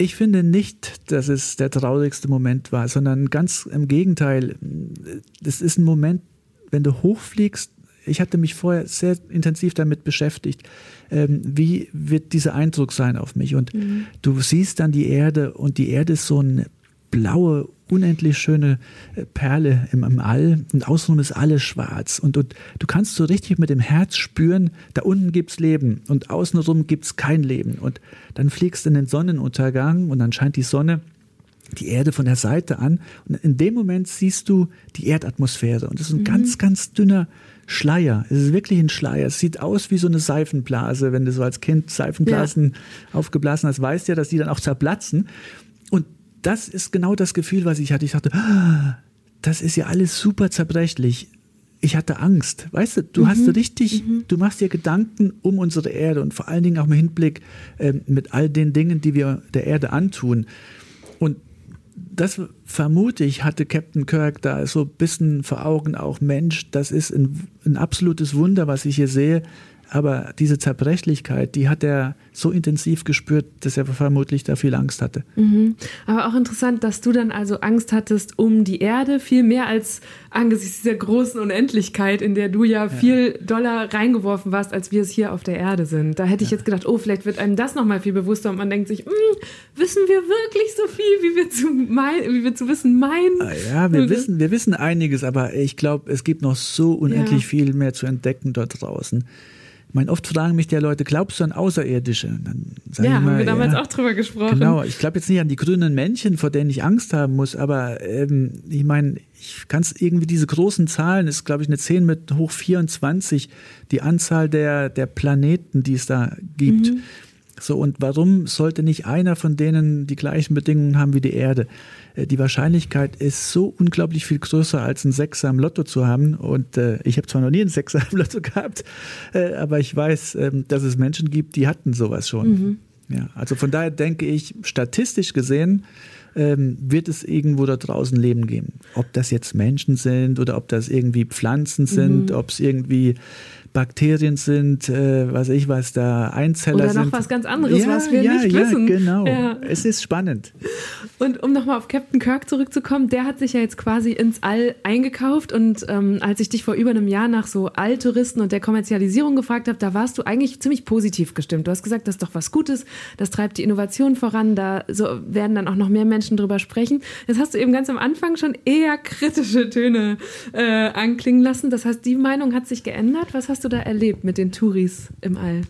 A: Ich finde nicht, dass es der traurigste Moment war, sondern ganz im Gegenteil. Es ist ein Moment, wenn du hochfliegst. Ich hatte mich vorher sehr intensiv damit beschäftigt, ähm, wie wird dieser Eindruck sein auf mich. Und mhm. du siehst dann die Erde und die Erde ist so eine blaue, unendlich schöne äh, Perle im, im All und außenrum ist alles schwarz. Und, und, du kannst so richtig mit dem Herz spüren, da unten gibt es Leben und außenrum gibt es kein Leben. Und dann fliegst du in den Sonnenuntergang und dann scheint die Sonne die Erde von der Seite an. Und in dem Moment siehst du die Erdatmosphäre. Und das ist ein mhm. ganz, ganz dünner Schleier. Es ist wirklich ein Schleier. Es sieht aus wie so eine Seifenblase, wenn du so als Kind Seifenblasen ja. aufgeblasen hast, weißt ja, dass die dann auch zerplatzen. Und das ist genau das Gefühl, was ich hatte. Ich dachte, ah, das ist ja alles super zerbrechlich. Ich hatte Angst. Weißt du, du mhm. hast richtig, mhm. du machst dir Gedanken um unsere Erde und vor allen Dingen auch im Hinblick äh, mit all den Dingen, die wir der Erde antun. Und das vermute ich, hatte Captain Kirk da so ein bisschen vor Augen auch, Mensch, das ist ein, ein absolutes Wunder, was ich hier sehe. Aber diese Zerbrechlichkeit, die hat er so intensiv gespürt, dass er vermutlich da viel Angst hatte.
B: Mhm. Aber auch interessant, dass du dann also Angst hattest um die Erde, viel mehr als angesichts dieser großen Unendlichkeit, in der du ja, ja. viel doller reingeworfen warst, als wir es hier auf der Erde sind. Da hätte ich ja. jetzt gedacht, oh, vielleicht wird einem das nochmal viel bewusster und man denkt sich, hm, wissen wir wirklich so viel, wie wir zu, mein, wie wir zu wissen meinen?
A: Ah, ja, wir wissen, wir wissen einiges, aber ich glaube, es gibt noch so unendlich ja. viel mehr zu entdecken dort draußen. Ich meine, oft fragen mich der Leute, glaubst du an Außerirdische?
B: Dann ja, haben mal, wir damals ja, auch drüber gesprochen.
A: Genau, ich glaube jetzt nicht an die grünen Männchen, vor denen ich Angst haben muss, aber ähm, ich meine, ich kann es irgendwie, diese großen Zahlen, ist glaube ich eine 10 mit hoch 24, die Anzahl der, der Planeten, die es da gibt. Mhm. So, und warum sollte nicht einer von denen die gleichen Bedingungen haben wie die Erde? Äh, die Wahrscheinlichkeit ist so unglaublich viel größer, als einen Sechser im Lotto zu haben. Und äh, ich habe zwar noch nie einen Sechser im Lotto [laughs] gehabt, äh, aber ich weiß, äh, dass es Menschen gibt, die hatten sowas schon. Mhm. Ja, also von daher denke ich, statistisch gesehen, ähm, wird es irgendwo da draußen Leben geben. Ob das jetzt Menschen sind oder ob das irgendwie Pflanzen sind, mhm. ob es irgendwie Bakterien sind, äh, was ich weiß, da Einzeller
B: Oder noch
A: sind.
B: was ganz anderes,
A: ja,
B: was wir
A: ja,
B: nicht
A: ja,
B: wissen.
A: Genau. Ja, genau. Es ist spannend.
B: Und um nochmal auf Captain Kirk zurückzukommen, der hat sich ja jetzt quasi ins All eingekauft und ähm, als ich dich vor über einem Jahr nach so Alltouristen und der Kommerzialisierung gefragt habe, da warst du eigentlich ziemlich positiv gestimmt. Du hast gesagt, das ist doch was Gutes, das treibt die Innovation voran, da so werden dann auch noch mehr Menschen drüber sprechen. Jetzt hast du eben ganz am Anfang schon eher kritische Töne äh, anklingen lassen. Das heißt, die Meinung hat sich geändert. Was hast du da erlebt mit den Touris im All?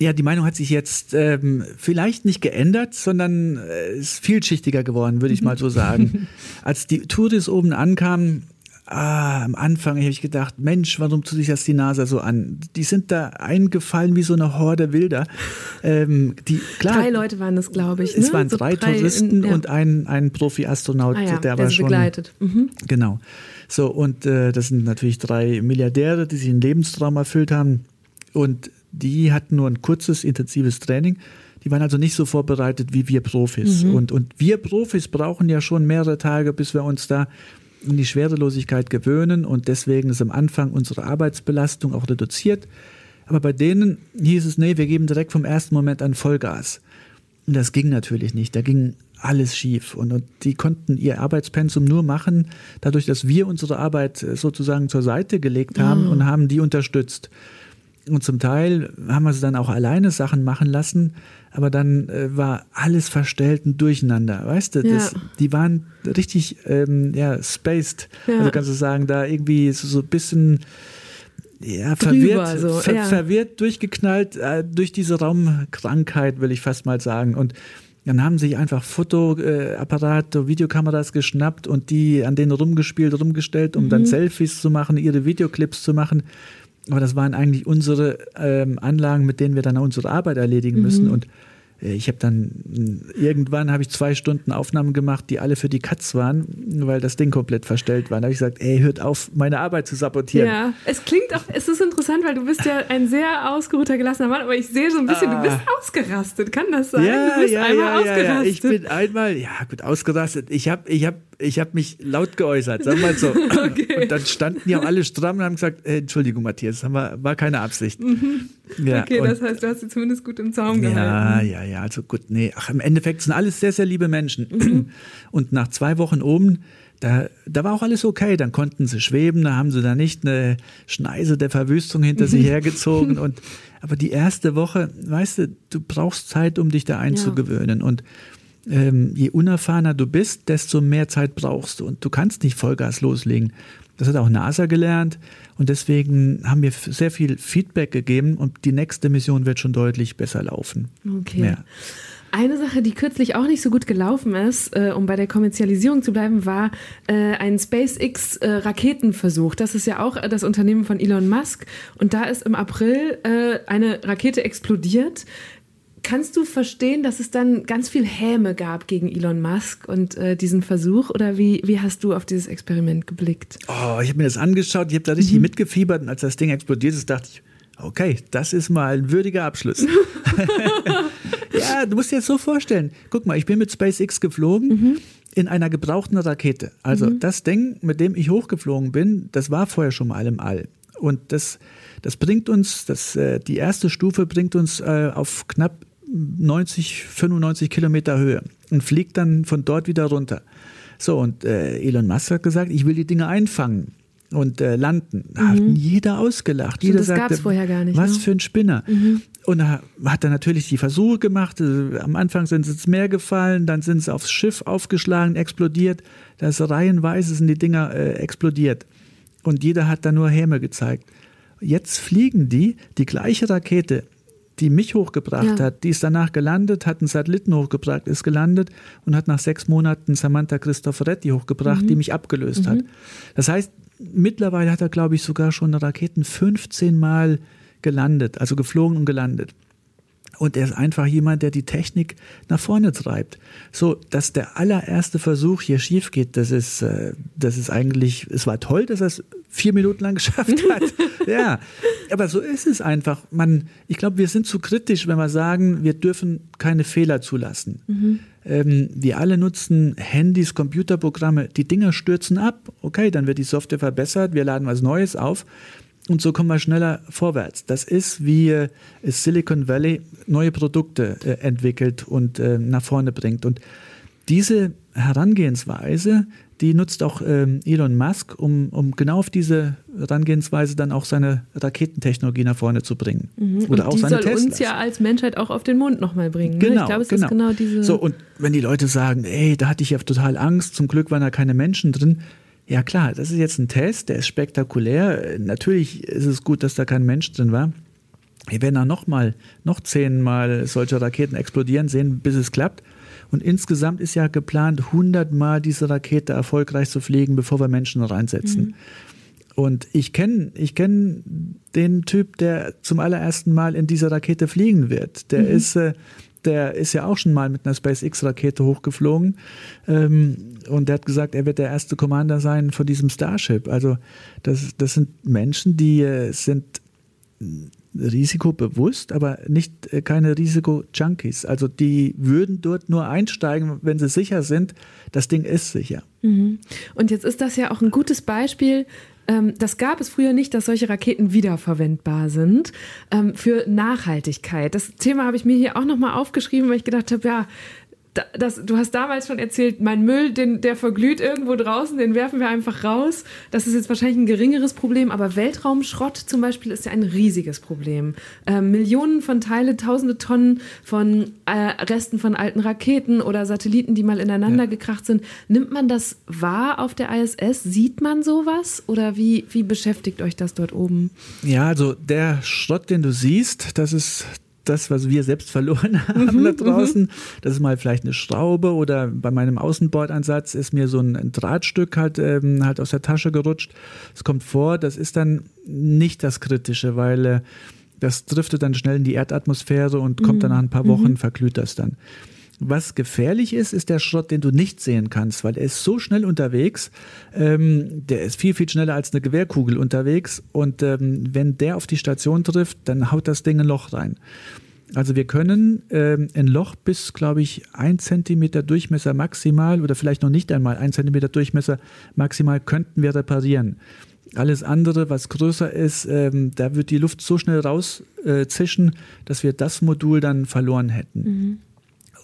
A: Ja, die Meinung hat sich jetzt ähm, vielleicht nicht geändert, sondern äh, ist vielschichtiger geworden, würde ich mal so [laughs] sagen. Als die Touris oben ankamen, ah, am Anfang habe ich gedacht, Mensch, warum tut sich das die NASA so an? Die sind da eingefallen wie so eine Horde Wilder. [laughs]
B: Ähm, die, klar, drei Leute waren das, glaube ich.
A: Ne? Es waren so drei, drei Touristen in, ja. und ein, ein Profi-Astronaut, ah, ja, der, der war schon.
B: begleitet. Mhm.
A: Genau. So, und äh, das sind natürlich drei Milliardäre, die sich einen Lebenstraum erfüllt haben. Und die hatten nur ein kurzes, intensives Training. Die waren also nicht so vorbereitet wie wir Profis. Mhm. Und, und wir Profis brauchen ja schon mehrere Tage, bis wir uns da in die Schwerelosigkeit gewöhnen. Und deswegen ist am Anfang unsere Arbeitsbelastung auch reduziert. Aber bei denen hieß es, nee, wir geben direkt vom ersten Moment an Vollgas. Und das ging natürlich nicht. Da ging alles schief. Und, und die konnten ihr Arbeitspensum nur machen, dadurch, dass wir unsere Arbeit sozusagen zur Seite gelegt haben oh. und haben die unterstützt. Und zum Teil haben wir sie dann auch alleine Sachen machen lassen, aber dann äh, war alles verstellt und durcheinander, weißt du? Das, ja. Die waren richtig, ähm, ja, spaced. Ja. Also kannst du sagen, da irgendwie so, so ein bisschen ja, Drüber, verwirrt, so, ver ja. verwirrt durchgeknallt äh, durch diese Raumkrankheit, will ich fast mal sagen. Und dann haben sich einfach Fotoapparate, Videokameras geschnappt und die an denen rumgespielt, rumgestellt, um mhm. dann Selfies zu machen, ihre Videoclips zu machen. Aber das waren eigentlich unsere ähm, Anlagen, mit denen wir dann unsere Arbeit erledigen müssen. Mhm. Und äh, ich habe dann irgendwann habe ich zwei Stunden Aufnahmen gemacht, die alle für die Katz waren, weil das Ding komplett verstellt war. Da habe ich gesagt, ey, hört auf, meine Arbeit zu sabotieren.
B: Ja, es klingt auch, es ist interessant, weil du bist ja ein sehr ausgeruhter, gelassener Mann, aber ich sehe so ein bisschen, ah. du bist ah. ausgerastet. Kann das sein?
A: Ja,
B: du bist
A: ja,
B: einmal
A: ja,
B: ausgerastet.
A: Ja, ich bin einmal, ja gut, ausgerastet. Ich habe ich hab, ich hab mich laut geäußert, sag mal so. [laughs] okay. Und dann standen auch alle stramm und haben gesagt, hey, Entschuldigung, Matthias, das war, war keine Absicht.
B: Mhm. Ja, okay, und, das heißt, du hast sie zumindest gut im Zaum gehalten.
A: Ja, ja, ja, also gut, nee, ach, im Endeffekt sind alles sehr, sehr liebe Menschen. Mhm. [clears throat] Und nach zwei Wochen oben, da, da war auch alles okay. Dann konnten sie schweben, da haben sie da nicht eine Schneise der Verwüstung hinter sich [laughs] hergezogen. Und, aber die erste Woche, weißt du, du brauchst Zeit, um dich da einzugewöhnen. Ja. Und ähm, je unerfahrener du bist, desto mehr Zeit brauchst du. Und du kannst nicht Vollgas loslegen. Das hat auch NASA gelernt. Und deswegen haben wir sehr viel Feedback gegeben und die nächste Mission wird schon deutlich besser laufen.
B: Okay. Ja. Eine Sache, die kürzlich auch nicht so gut gelaufen ist, äh, um bei der Kommerzialisierung zu bleiben, war äh, ein SpaceX-Raketenversuch. Äh, das ist ja auch das Unternehmen von Elon Musk. Und da ist im April äh, eine Rakete explodiert. Kannst du verstehen, dass es dann ganz viel Häme gab gegen Elon Musk und äh, diesen Versuch? Oder wie, wie hast du auf dieses Experiment geblickt?
A: Oh, ich habe mir das angeschaut, ich habe da richtig mhm. mitgefiebert und als das Ding explodiert ist, dachte ich, okay, das ist mal ein würdiger Abschluss. [laughs] [laughs] ja, du musst dir jetzt so vorstellen. Guck mal, ich bin mit SpaceX geflogen. Mhm in einer gebrauchten Rakete. Also mhm. das Ding, mit dem ich hochgeflogen bin, das war vorher schon mal im All. Und das, das bringt uns, das, äh, die erste Stufe bringt uns äh, auf knapp 90, 95 Kilometer Höhe und fliegt dann von dort wieder runter. So, und äh, Elon Musk hat gesagt, ich will die Dinge einfangen und äh, landen. Da mhm. hat jeder ausgelacht. Jeder
B: das
A: sagte,
B: vorher gar nicht.
A: Was ne? für ein Spinner. Mhm. Und da hat er natürlich die Versuche gemacht. Also, am Anfang sind sie ins Meer gefallen, dann sind sie aufs Schiff aufgeschlagen, explodiert. Da ist reihenweise sind die Dinger äh, explodiert. Und jeder hat da nur Häme gezeigt. Jetzt fliegen die, die gleiche Rakete, die mich hochgebracht ja. hat, die ist danach gelandet, hat einen Satelliten hochgebracht, ist gelandet und hat nach sechs Monaten Samantha Cristoforetti hochgebracht, mhm. die mich abgelöst mhm. hat. Das heißt, mittlerweile hat er, glaube ich, sogar schon Raketen 15 Mal gelandet, also geflogen und gelandet. Und er ist einfach jemand, der die Technik nach vorne treibt. So, dass der allererste Versuch hier schief geht, das ist, äh, das ist eigentlich, es war toll, dass er es vier Minuten lang geschafft hat. [laughs] ja, aber so ist es einfach. Man, ich glaube, wir sind zu kritisch, wenn wir sagen, wir dürfen keine Fehler zulassen. Mhm. Ähm, wir alle nutzen Handys, Computerprogramme, die Dinger stürzen ab. Okay, dann wird die Software verbessert, wir laden was Neues auf. Und so kommen wir schneller vorwärts. Das ist, wie äh, Silicon Valley neue Produkte äh, entwickelt und äh, nach vorne bringt. Und diese Herangehensweise, die nutzt auch ähm, Elon Musk, um, um genau auf diese Herangehensweise dann auch seine Raketentechnologie nach vorne zu bringen.
B: Mhm. Oder und auch die seine soll Teslas. uns ja als Menschheit auch auf den Mond nochmal bringen.
A: Genau,
B: ne? Ich glaube, es
A: genau.
B: ist genau diese.
A: So, und wenn die Leute sagen, ey, da hatte ich ja total Angst, zum Glück waren da keine Menschen drin, ja klar, das ist jetzt ein Test, der ist spektakulär. Natürlich ist es gut, dass da kein Mensch drin war. Wir werden da nochmal, noch zehnmal solche Raketen explodieren sehen, bis es klappt. Und insgesamt ist ja geplant, 100 Mal diese Rakete erfolgreich zu fliegen, bevor wir Menschen reinsetzen. Mhm. Und ich kenne ich kenn den Typ, der zum allerersten Mal in dieser Rakete fliegen wird. Der mhm. ist äh, der ist ja auch schon mal mit einer SpaceX-Rakete hochgeflogen. Ähm, und der hat gesagt, er wird der erste Commander sein von diesem Starship. Also das, das sind Menschen, die äh, sind risikobewusst, aber nicht äh, keine Risiko-Junkies. Also die würden dort nur einsteigen, wenn sie sicher sind, das Ding ist sicher.
B: Mhm. Und jetzt ist das ja auch ein gutes Beispiel ähm, das gab es früher nicht, dass solche Raketen wiederverwendbar sind ähm, für Nachhaltigkeit. Das Thema habe ich mir hier auch nochmal aufgeschrieben, weil ich gedacht habe, ja, das, du hast damals schon erzählt, mein Müll, den, der verglüht irgendwo draußen, den werfen wir einfach raus. Das ist jetzt wahrscheinlich ein geringeres Problem, aber Weltraumschrott zum Beispiel ist ja ein riesiges Problem. Äh, Millionen von Teile, tausende Tonnen von äh, Resten von alten Raketen oder Satelliten, die mal ineinander ja. gekracht sind. Nimmt man das wahr auf der ISS? Sieht man sowas? Oder wie, wie beschäftigt euch das dort oben?
A: Ja, also der Schrott, den du siehst, das ist das, was wir selbst verloren [laughs] haben mhm, da draußen. Mhm. Das ist mal vielleicht eine Schraube oder bei meinem Außenbordansatz ist mir so ein, Drahtstück halt, ähm, halt aus der Tasche gerutscht. Es kommt vor, das ist dann nicht das Kritische, weil äh, das driftet dann schnell in die Erdatmosphäre und kommt dann nach ein paar Wochen, mhm. verglüht das dann. Was gefährlich ist, ist der Schrott, den du nicht sehen kannst, weil er ist so schnell unterwegs. Ähm, der ist viel, viel schneller als eine Gewehrkugel unterwegs. Und ähm, wenn der auf die Station trifft, dann haut das Ding ein Loch rein. Also wir können ähm, ein Loch bis, glaube ich, ein Zentimeter Durchmesser maximal oder vielleicht noch nicht einmal ein Zentimeter Durchmesser maximal könnten wir reparieren. Alles andere, was größer ist, ähm, da wird die Luft so schnell rauszischen, äh, dass wir das Modul dann verloren hätten. Mhm.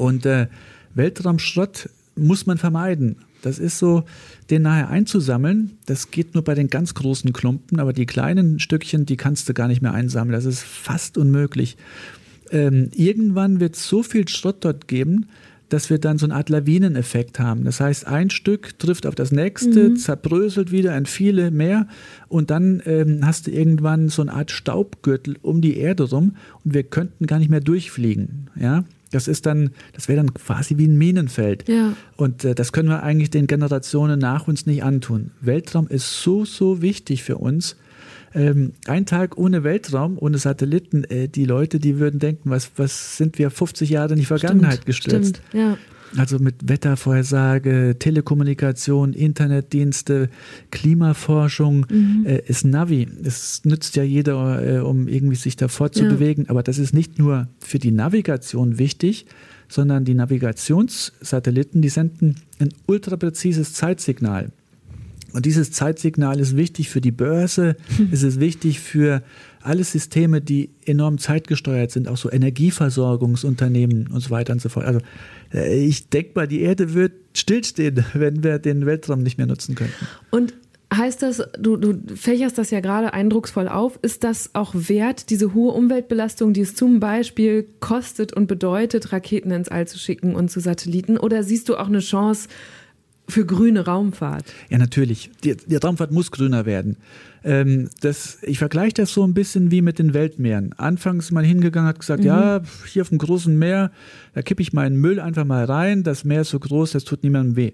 A: Und äh, Weltraumschrott muss man vermeiden. Das ist so, den nachher einzusammeln. Das geht nur bei den ganz großen Klumpen, aber die kleinen Stückchen, die kannst du gar nicht mehr einsammeln. Das ist fast unmöglich. Ähm, irgendwann wird es so viel Schrott dort geben, dass wir dann so eine Art Lawineneffekt haben. Das heißt, ein Stück trifft auf das nächste, mhm. zerbröselt wieder in viele mehr und dann ähm, hast du irgendwann so eine Art Staubgürtel um die Erde rum und wir könnten gar nicht mehr durchfliegen. Ja, das ist dann, das wäre dann quasi wie ein Minenfeld. Ja. Und äh, das können wir eigentlich den Generationen nach uns nicht antun. Weltraum ist so, so wichtig für uns. Ähm, ein Tag ohne Weltraum, ohne Satelliten, äh, die Leute, die würden denken, was, was sind wir 50 Jahre in die Vergangenheit stimmt, gestürzt? Stimmt, ja. Also mit Wettervorhersage, Telekommunikation, Internetdienste, Klimaforschung, mhm. äh, ist Navi. Es nützt ja jeder, äh, um irgendwie sich da fortzubewegen. Ja. Aber das ist nicht nur für die Navigation wichtig, sondern die Navigationssatelliten, die senden ein ultrapräzises Zeitsignal. Und dieses Zeitsignal ist wichtig für die Börse, mhm. [laughs] es ist wichtig für alle Systeme, die enorm zeitgesteuert sind, auch so Energieversorgungsunternehmen und so weiter und so fort. Also äh, ich denke mal, die Erde wird stillstehen, [laughs] wenn wir den Weltraum nicht mehr nutzen könnten.
B: Und heißt das, du, du fächerst das ja gerade eindrucksvoll auf, ist das auch wert, diese hohe Umweltbelastung, die es zum Beispiel kostet und bedeutet, Raketen ins All zu schicken und zu Satelliten? Oder siehst du auch eine Chance, für grüne Raumfahrt.
A: Ja, natürlich. Die, die Raumfahrt muss grüner werden. Ähm, das, ich vergleiche das so ein bisschen wie mit den Weltmeeren. Anfangs mal hingegangen, hat gesagt, mhm. ja, hier auf dem großen Meer, da kippe ich meinen Müll einfach mal rein. Das Meer ist so groß, das tut niemandem weh.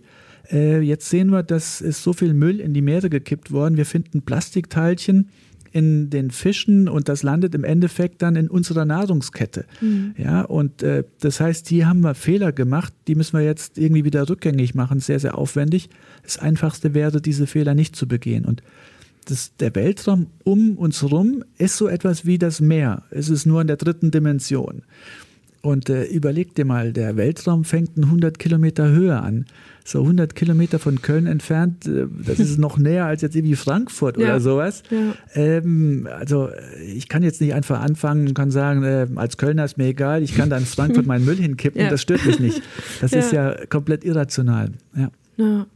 A: Äh, jetzt sehen wir, dass ist so viel Müll in die Meere gekippt worden. Wir finden Plastikteilchen in den Fischen und das landet im Endeffekt dann in unserer Nahrungskette. Mhm. Ja, und äh, das heißt, hier haben wir Fehler gemacht, die müssen wir jetzt irgendwie wieder rückgängig machen, sehr, sehr aufwendig. Das Einfachste wäre, diese Fehler nicht zu begehen. Und das, der Weltraum um uns herum ist so etwas wie das Meer. Es ist nur in der dritten Dimension. Und äh, überleg dir mal, der Weltraum fängt 100 Kilometer Höhe an. So 100 Kilometer von Köln entfernt, äh, das ist [laughs] noch näher als jetzt irgendwie Frankfurt ja. oder sowas. Ja. Ähm, also ich kann jetzt nicht einfach anfangen und kann sagen, äh, als Kölner ist mir egal, ich kann da in Frankfurt [laughs] meinen Müll hinkippen, ja. das stört mich nicht. Das [laughs] ist ja komplett irrational. Ja.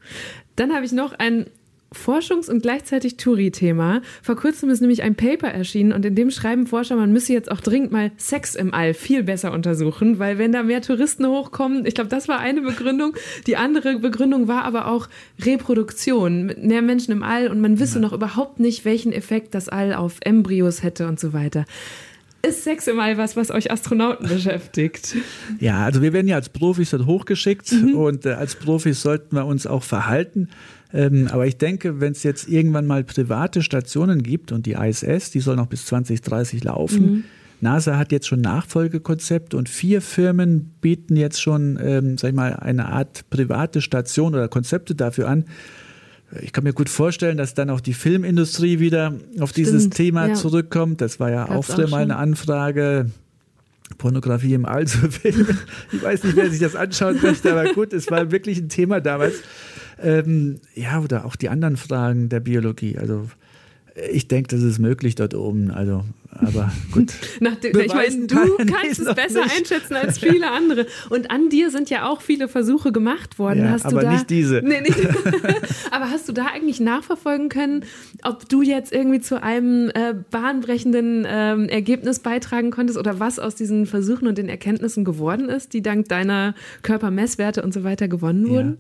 B: Dann habe ich noch ein Forschungs- und gleichzeitig Touri-Thema. Vor kurzem ist nämlich ein Paper erschienen und in dem schreiben Forscher, man müsse jetzt auch dringend mal Sex im All viel besser untersuchen, weil wenn da mehr Touristen hochkommen, ich glaube, das war eine Begründung. Die andere Begründung war aber auch Reproduktion, mehr Menschen im All und man wisse ja. noch überhaupt nicht, welchen Effekt das All auf Embryos hätte und so weiter. ist Sex im All was, was euch Astronauten beschäftigt?
A: Ja, also wir werden ja als Profis dort hochgeschickt mhm. und äh, als Profis sollten wir uns auch verhalten. Ähm, aber ich denke, wenn es jetzt irgendwann mal private Stationen gibt und die ISS, die soll noch bis 2030 laufen. Mhm. NASA hat jetzt schon Nachfolgekonzepte und vier Firmen bieten jetzt schon, ähm, sag ich mal, eine Art private Station oder Konzepte dafür an. Ich kann mir gut vorstellen, dass dann auch die Filmindustrie wieder auf Stimmt, dieses Thema ja. zurückkommt. Das war ja Gab's auch früher mal eine Anfrage. Pornografie im All zu filmen. [laughs] Ich weiß nicht, wer sich das anschauen möchte, aber gut, es war wirklich ein Thema damals. Ähm, ja, oder auch die anderen Fragen der Biologie. Also ich denke, das ist möglich dort oben. Also, aber [laughs] gut.
B: Dem, ich meine, du kannst es besser nicht. einschätzen als [laughs] viele andere. Und an dir sind ja auch viele Versuche gemacht worden.
A: Ja,
B: hast
A: aber
B: du da,
A: nicht diese.
B: Nee, nicht, [laughs] aber hast du da eigentlich nachverfolgen können, ob du jetzt irgendwie zu einem äh, bahnbrechenden äh, Ergebnis beitragen konntest oder was aus diesen Versuchen und den Erkenntnissen geworden ist, die dank deiner Körpermesswerte und so weiter gewonnen wurden? Ja.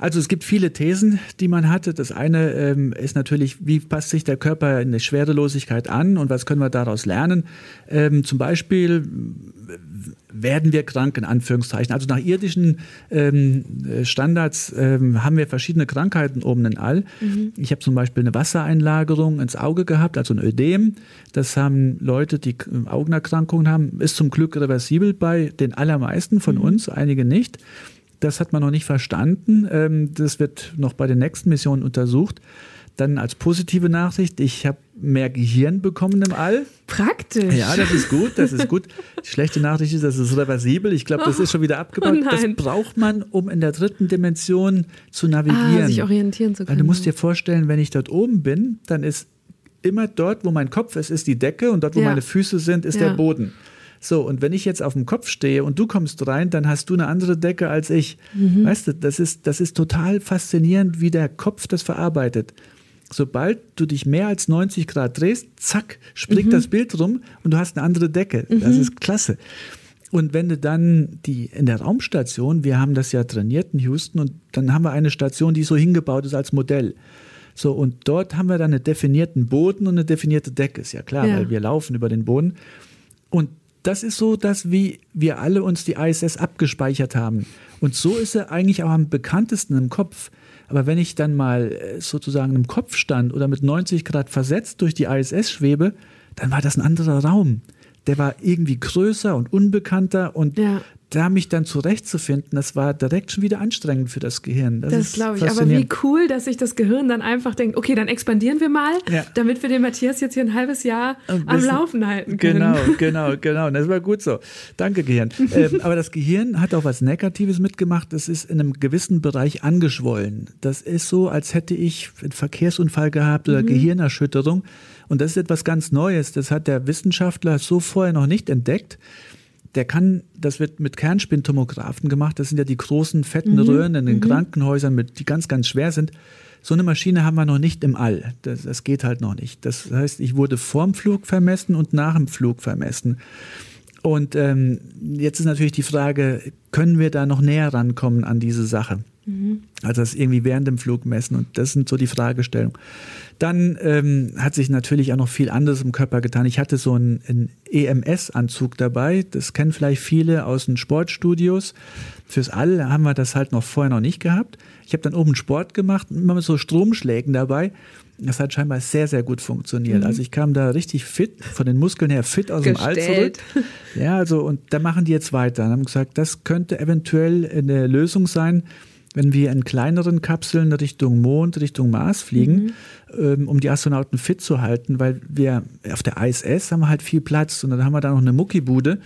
A: Also es gibt viele Thesen, die man hatte. Das eine ähm, ist natürlich, wie passt sich der Körper in der Schwerelosigkeit an und was können wir daraus lernen? Ähm, zum Beispiel werden wir krank in Anführungszeichen. Also nach irdischen ähm, Standards ähm, haben wir verschiedene Krankheiten oben in All. Mhm. Ich habe zum Beispiel eine Wassereinlagerung ins Auge gehabt, also ein Ödem. Das haben Leute, die Augenerkrankungen haben, ist zum Glück reversibel bei den allermeisten von mhm. uns, einige nicht. Das hat man noch nicht verstanden. Ähm, das wird noch bei den nächsten Missionen untersucht. Dann als positive Nachricht, ich habe mehr Gehirn bekommen im All.
B: Praktisch.
A: Ja, das ist gut, das ist gut. Die schlechte Nachricht ist, das ist reversibel. Ich glaube, das ist schon wieder abgebaut. Oh das braucht man, um in der dritten Dimension zu navigieren. Ah,
B: sich orientieren zu können.
A: Weil du musst dir vorstellen, wenn ich dort oben bin, dann ist immer dort, wo mein Kopf ist, ist die Decke und dort, wo ja. meine Füße sind, ist ja. der Boden. So, und wenn ich jetzt auf dem Kopf stehe und du kommst rein, dann hast du eine andere Decke als ich. Mhm. Weißt du, das ist, das ist total faszinierend, wie der Kopf das verarbeitet. Sobald du dich mehr als 90 Grad drehst, zack, springt mhm. das Bild rum und du hast eine andere Decke. Mhm. Das ist klasse. Und wenn du dann die in der Raumstation, wir haben das ja trainiert in Houston und dann haben wir eine Station, die so hingebaut ist als Modell. So, und dort haben wir dann einen definierten Boden und eine definierte Decke. Ist ja klar, ja. weil wir laufen über den Boden. Und das ist so, dass wie wir alle uns die ISS abgespeichert haben. Und so ist er eigentlich auch am bekanntesten im Kopf. Aber wenn ich dann mal äh, sozusagen im Kopf stand oder mit 90 Grad versetzt durch die ISS schwebe, dann war das ein anderer Raum. Der war irgendwie größer und unbekannter und ja da mich dann zurechtzufinden, das war direkt schon wieder anstrengend für das Gehirn.
B: Das, das glaube ich. Aber wie cool, dass sich das Gehirn dann einfach denkt, okay, dann expandieren wir mal, ja. damit wir den Matthias jetzt hier ein halbes Jahr bisschen, am Laufen halten können.
A: Genau, [laughs] genau, genau. Das war gut so. Danke, Gehirn. ähm, aber das Gehirn hat auch was Negatives mitgemacht. Das ist in einem gewissen Bereich angeschwollen. Das ist so, als hätte ich einen Verkehrsunfall gehabt oder mhm. Gehirnerschütterung. Und das ist etwas ganz Neues. Das hat der Wissenschaftler so vorher noch nicht entdeckt der kann, das wird mit Kernspintomographen gemacht, das sind ja die großen fetten mhm. Röhren in den mhm. Krankenhäusern, mit, die ganz, ganz schwer sind. So eine Maschine haben wir noch nicht im All. Das, das geht halt noch nicht. Das heißt, ich wurde vorm Flug vermessen und nach dem Flug vermessen. Und ähm, jetzt ist natürlich die Frage, können wir da noch näher rankommen an diese Sache? Mhm. Also das irgendwie während dem Flug messen. Und das sind so die Fragestellungen. Dann ähm, hat sich natürlich auch noch viel anderes im Körper getan. Ich hatte so einen, einen EMS-Anzug dabei. Das kennen vielleicht viele aus den Sportstudios. Fürs All haben wir das halt noch vorher noch nicht gehabt. Ich habe dann oben Sport gemacht, immer mit so Stromschlägen dabei. Das hat scheinbar sehr, sehr gut funktioniert. Mhm. Also ich kam da richtig fit, von den Muskeln her fit aus Gestellt. dem All zurück. Ja, also und da machen die jetzt weiter und haben gesagt, das könnte eventuell eine Lösung sein, wenn wir in kleineren Kapseln Richtung Mond, Richtung Mars fliegen, mhm. ähm, um die Astronauten fit zu halten, weil wir auf der ISS haben wir halt viel Platz und dann haben wir da noch eine Muckibude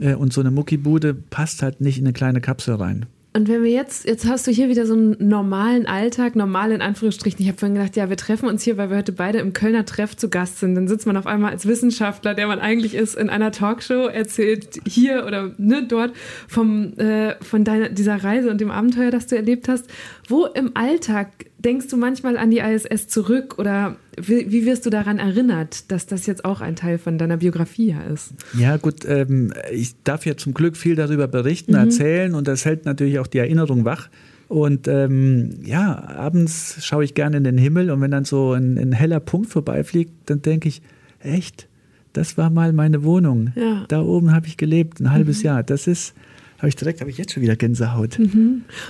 A: äh, und so eine Muckibude passt halt nicht in eine kleine Kapsel rein.
B: Und wenn wir jetzt, jetzt hast du hier wieder so einen normalen Alltag, normal in Anführungsstrichen. Ich habe vorhin gedacht, ja, wir treffen uns hier, weil wir heute beide im Kölner Treff zu Gast sind. Dann sitzt man auf einmal als Wissenschaftler, der man eigentlich ist, in einer Talkshow, erzählt hier oder ne, dort vom, äh, von deiner, dieser Reise und dem Abenteuer, das du erlebt hast. Wo im Alltag denkst du manchmal an die ISS zurück oder wie, wie, wirst du daran erinnert, dass das jetzt auch ein Teil von deiner Biografie ist?
A: Ja, gut, ähm, ich darf ja zum Glück viel darüber berichten, mhm. erzählen und das hält natürlich auch die Erinnerung wach. Und ähm, ja, abends schaue ich gerne in den Himmel und wenn dann so ein, ein heller Punkt vorbeifliegt, dann denke ich, echt, das war mal meine Wohnung.
B: Ja.
A: Da oben habe ich gelebt, ein halbes Jahr. Das ist, habe ich direkt, habe ich jetzt schon wieder Gänsehaut.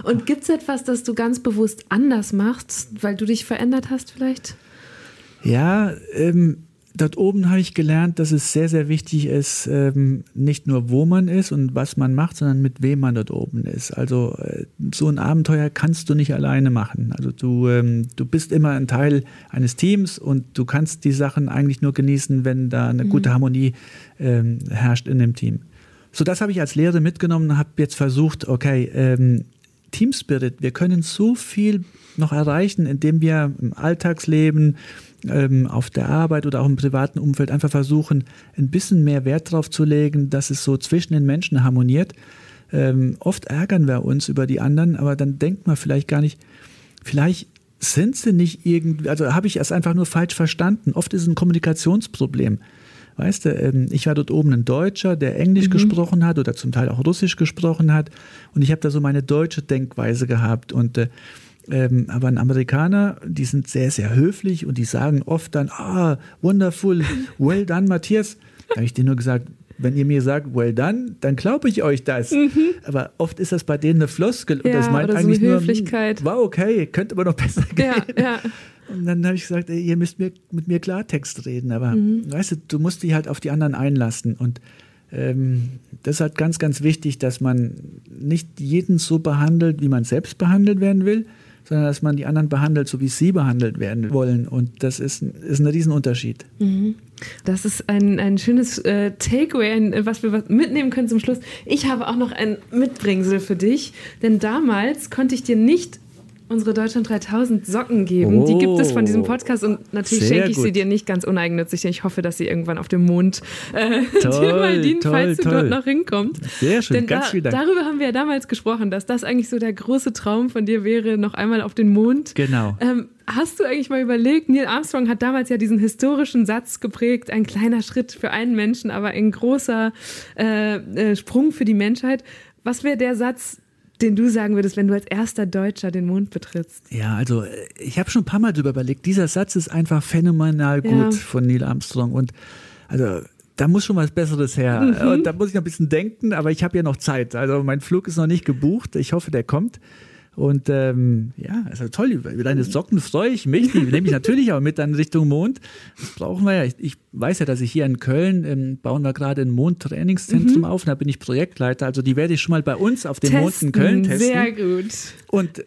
B: Und gibt es etwas, das du ganz bewusst anders machst, weil du dich verändert hast vielleicht?
A: Ja, ähm, dort oben habe ich gelernt, dass es sehr, sehr wichtig ist, ähm, nicht nur wo man ist und was man macht, sondern mit wem man dort oben ist. Also äh, so ein Abenteuer kannst du nicht alleine machen. Also du, ähm, du bist immer ein Teil eines Teams und du kannst die Sachen eigentlich nur genießen, wenn da eine gute Harmonie ähm, herrscht in dem Team. So, das habe ich als Lehre mitgenommen und habe jetzt versucht, okay, ähm, Team Spirit, wir können so viel noch erreichen, indem wir im Alltagsleben, ähm, auf der Arbeit oder auch im privaten Umfeld einfach versuchen, ein bisschen mehr Wert drauf zu legen, dass es so zwischen den Menschen harmoniert. Ähm, oft ärgern wir uns über die anderen, aber dann denkt man vielleicht gar nicht, vielleicht sind sie nicht irgendwie, also habe ich es einfach nur falsch verstanden. Oft ist es ein Kommunikationsproblem. Weißt du, ähm, ich war dort oben ein Deutscher, der Englisch gesprochen hat oder zum Teil auch Russisch gesprochen hat. Und ich habe da so meine deutsche Denkweise gehabt. Und äh, ähm, aber ein Amerikaner, die sind sehr, sehr höflich und die sagen oft dann, ah, wonderful, well done, Matthias. Da habe ich denen nur gesagt, wenn ihr mir sagt, well done, dann glaube ich euch das. Aber oft ist das bei denen eine Floskel und
B: Ja,
A: das meint
B: oder so
A: eigentlich
B: eine
A: nur,
B: Höflichkeit.
A: war okay, könnte aber noch besser gehen.
B: Ja, ja.
A: Und dann habe ich gesagt, ey, ihr müsst mir, mit mir Klartext reden. Aber
B: Mhm.
A: weißt du, du musst dich halt auf die anderen einlassen. Und ähm, das ist halt ganz, ganz wichtig, dass man nicht jeden so behandelt, wie man selbst behandelt werden will, sondern dass man die anderen behandelt, so wie sie behandelt werden wollen. Und das ist, ein- ist ein Riesenunterschied.
B: Das ist ein, ein schönes äh, Takeaway, ein, was wir mitnehmen können zum Schluss. Ich habe auch noch ein Mitbringsel für dich, denn damals konnte ich dir nicht unsere Deutschland 3000 Socken geben. Die gibt es von diesem Podcast und natürlich schenke ich sie
A: gut.
B: dir nicht ganz uneigennützig. denn Ich hoffe, dass sie irgendwann auf dem Mond äh, [laughs]
A: Toll,
B: dir mal dienen,
A: toll,
B: falls du
A: toll.
B: dort noch hinkommst.
A: Sehr schön,
B: Denn
A: ganz
B: da,
A: vielen Dank.
B: darüber haben wir ja damals gesprochen, dass das eigentlich so der große Traum von dir wäre, noch einmal auf den Mond.
A: Genau.
B: Ähm, hast du eigentlich mal überlegt, Neil Armstrong hat damals ja diesen historischen Satz geprägt, ein kleiner Schritt für einen Menschen, aber ein großer äh, äh, Sprung für die Menschheit. Was wäre der Satz, den du sagen würdest, wenn du als erster Deutscher den Mond betrittst?
A: Ja, also äh, ich habe schon ein paar Mal drüber überlegt. Dieser Satz ist einfach phänomenal gut
B: Ja.
A: von Neil Armstrong. Und also da muss schon was Besseres her.
B: Mhm.
A: Und da muss ich noch ein bisschen denken, aber ich habe ja noch Zeit. Also mein Flug ist noch nicht gebucht. Ich hoffe, der kommt. Und ähm, ja, also toll, über deine Socken freue ich mich. Die nehme ich natürlich auch mit dann Richtung Mond. Das brauchen wir ja. Ich, ich weiß ja, dass ich hier in Köln ähm, bauen wir gerade ein Mondtrainingszentrum auf. Und da bin ich Projektleiter. Also die werde ich schon mal bei uns auf dem Mond in Köln testen.
B: Sehr gut.
A: Und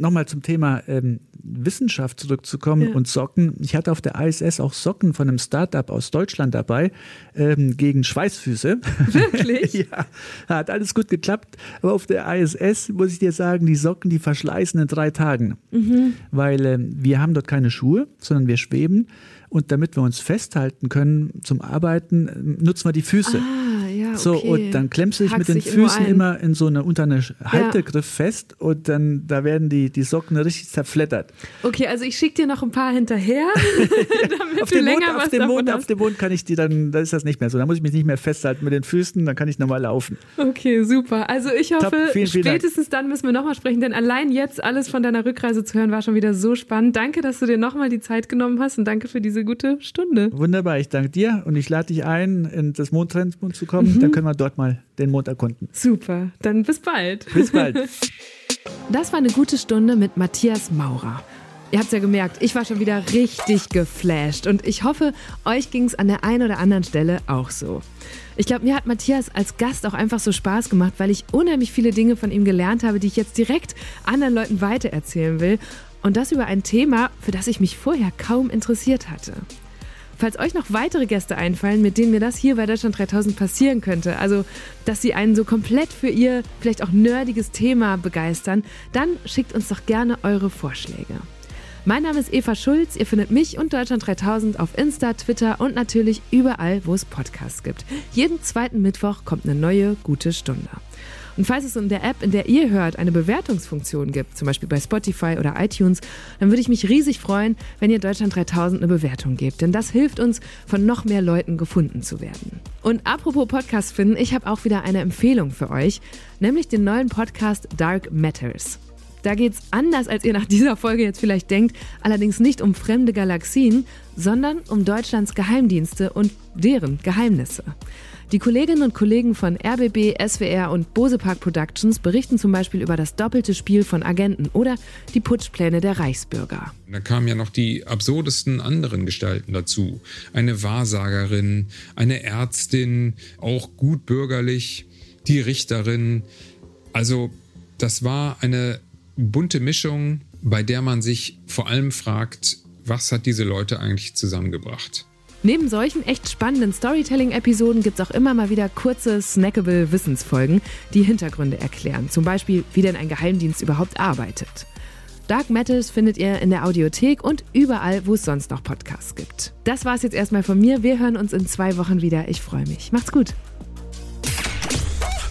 A: nochmal zum Thema ähm, Wissenschaft zurückzukommen
B: Ja.
A: und Socken. Ich hatte auf der ISS auch Socken von einem Startup aus Deutschland dabei ähm, gegen Schweißfüße. [laughs]
B: Wirklich? [laughs]
A: ja, hat alles gut geklappt. Aber auf der ISS muss ich dir sagen, die Socken, die verschleißen in drei Tagen.
B: Mhm.
A: Weil ähm, wir haben dort keine Schuhe, sondern wir schweben. Und damit wir uns festhalten können zum Arbeiten, ähm, nutzen wir die Füße.
B: Ah, okay.
A: So, und dann klemmst du dich
B: Hackst
A: mit den Füßen
B: ein.
A: immer in so eine, unter eine Haltegriff fest und dann, da werden die, die Socken richtig zerfleddert.
B: Okay, also ich schicke dir noch ein paar hinterher, [laughs] damit
A: Auf
B: du
A: dem,
B: länger
A: Mond,
B: was
A: auf, dem Mond, auf
B: hast.
A: dem Mond kann ich die dann, da ist das nicht mehr so. Da muss ich mich nicht mehr festhalten mit den Füßen, dann kann ich nochmal laufen.
B: Okay, super. Also ich hoffe,
A: Vielen, vielen Dank.
B: spätestens dann müssen wir nochmal sprechen, denn allein jetzt alles von deiner Rückreise zu hören war schon wieder so spannend. Danke, dass du dir nochmal die Zeit genommen hast und danke für diese gute Stunde.
A: Wunderbar, ich danke dir und ich lade dich ein, in das Mondtrendmond zu kommen. Dann können wir dort mal den Mond erkunden.
B: Super, dann bis bald.
A: Bis bald. [laughs]
B: Das war eine gute Stunde mit Matthias Maurer. Ihr habt ja gemerkt, ich war schon wieder richtig geflasht und ich hoffe, euch ging es an der einen oder anderen Stelle auch so. Ich glaube, mir hat Matthias als Gast auch einfach so Spaß gemacht, weil ich unheimlich viele Dinge von ihm gelernt habe, die ich jetzt direkt anderen Leuten weitererzählen will. Und das über ein Thema, für das ich mich vorher kaum interessiert hatte. Falls euch noch weitere Gäste einfallen, mit denen mir das hier bei Deutschland 3000 passieren könnte, also dass sie einen so komplett für ihr vielleicht auch nerdiges Thema begeistern, dann schickt uns doch gerne eure Vorschläge. Mein Name ist Eva Schulz, ihr findet mich und Deutschland 3000 auf Insta, Twitter und natürlich überall, wo es Podcasts gibt. Jeden zweiten Mittwoch kommt eine neue gute Stunde. Und falls es in der App, in der ihr hört, eine Bewertungsfunktion gibt, zum Beispiel bei Spotify oder iTunes, dann würde ich mich riesig freuen, wenn ihr Deutschland 3000 eine Bewertung gebt. Denn das hilft uns, von noch mehr Leuten gefunden zu werden. Und apropos Podcast finden, ich habe auch wieder eine Empfehlung für euch, nämlich den neuen Podcast Dark Matters. Da geht es anders, als ihr nach dieser Folge jetzt vielleicht denkt, allerdings nicht um fremde Galaxien, sondern um Deutschlands Geheimdienste und deren Geheimnisse. Die Kolleginnen und Kollegen von RBB, SWR und Bosepark Productions berichten zum Beispiel über das doppelte Spiel von Agenten oder die Putschpläne der Reichsbürger.
D: Da kamen ja noch die absurdesten anderen Gestalten dazu. Eine Wahrsagerin, eine Ärztin, auch gut bürgerlich, die Richterin. Also das war eine bunte Mischung, bei der man sich vor allem fragt, was hat diese Leute eigentlich zusammengebracht?
B: Neben solchen echt spannenden Storytelling-Episoden gibt es auch immer mal wieder kurze, snackable Wissensfolgen, die Hintergründe erklären. Zum Beispiel, wie denn ein Geheimdienst überhaupt arbeitet. Dark Metals findet ihr in der Audiothek und überall, wo es sonst noch Podcasts gibt. Das war's jetzt erstmal von mir. Wir hören uns in zwei Wochen wieder. Ich freue mich. Macht's gut.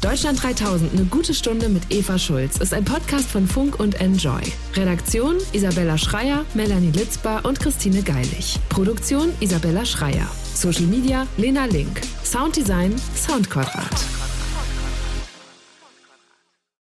B: Deutschland 3000, eine gute Stunde mit Eva Schulz, ist ein Podcast von Funk und Enjoy. Redaktion Isabella Schreier, Melanie Litzbar und Christine Geilig. Produktion Isabella Schreier. Social Media Lena Link. Sounddesign Soundquadrat.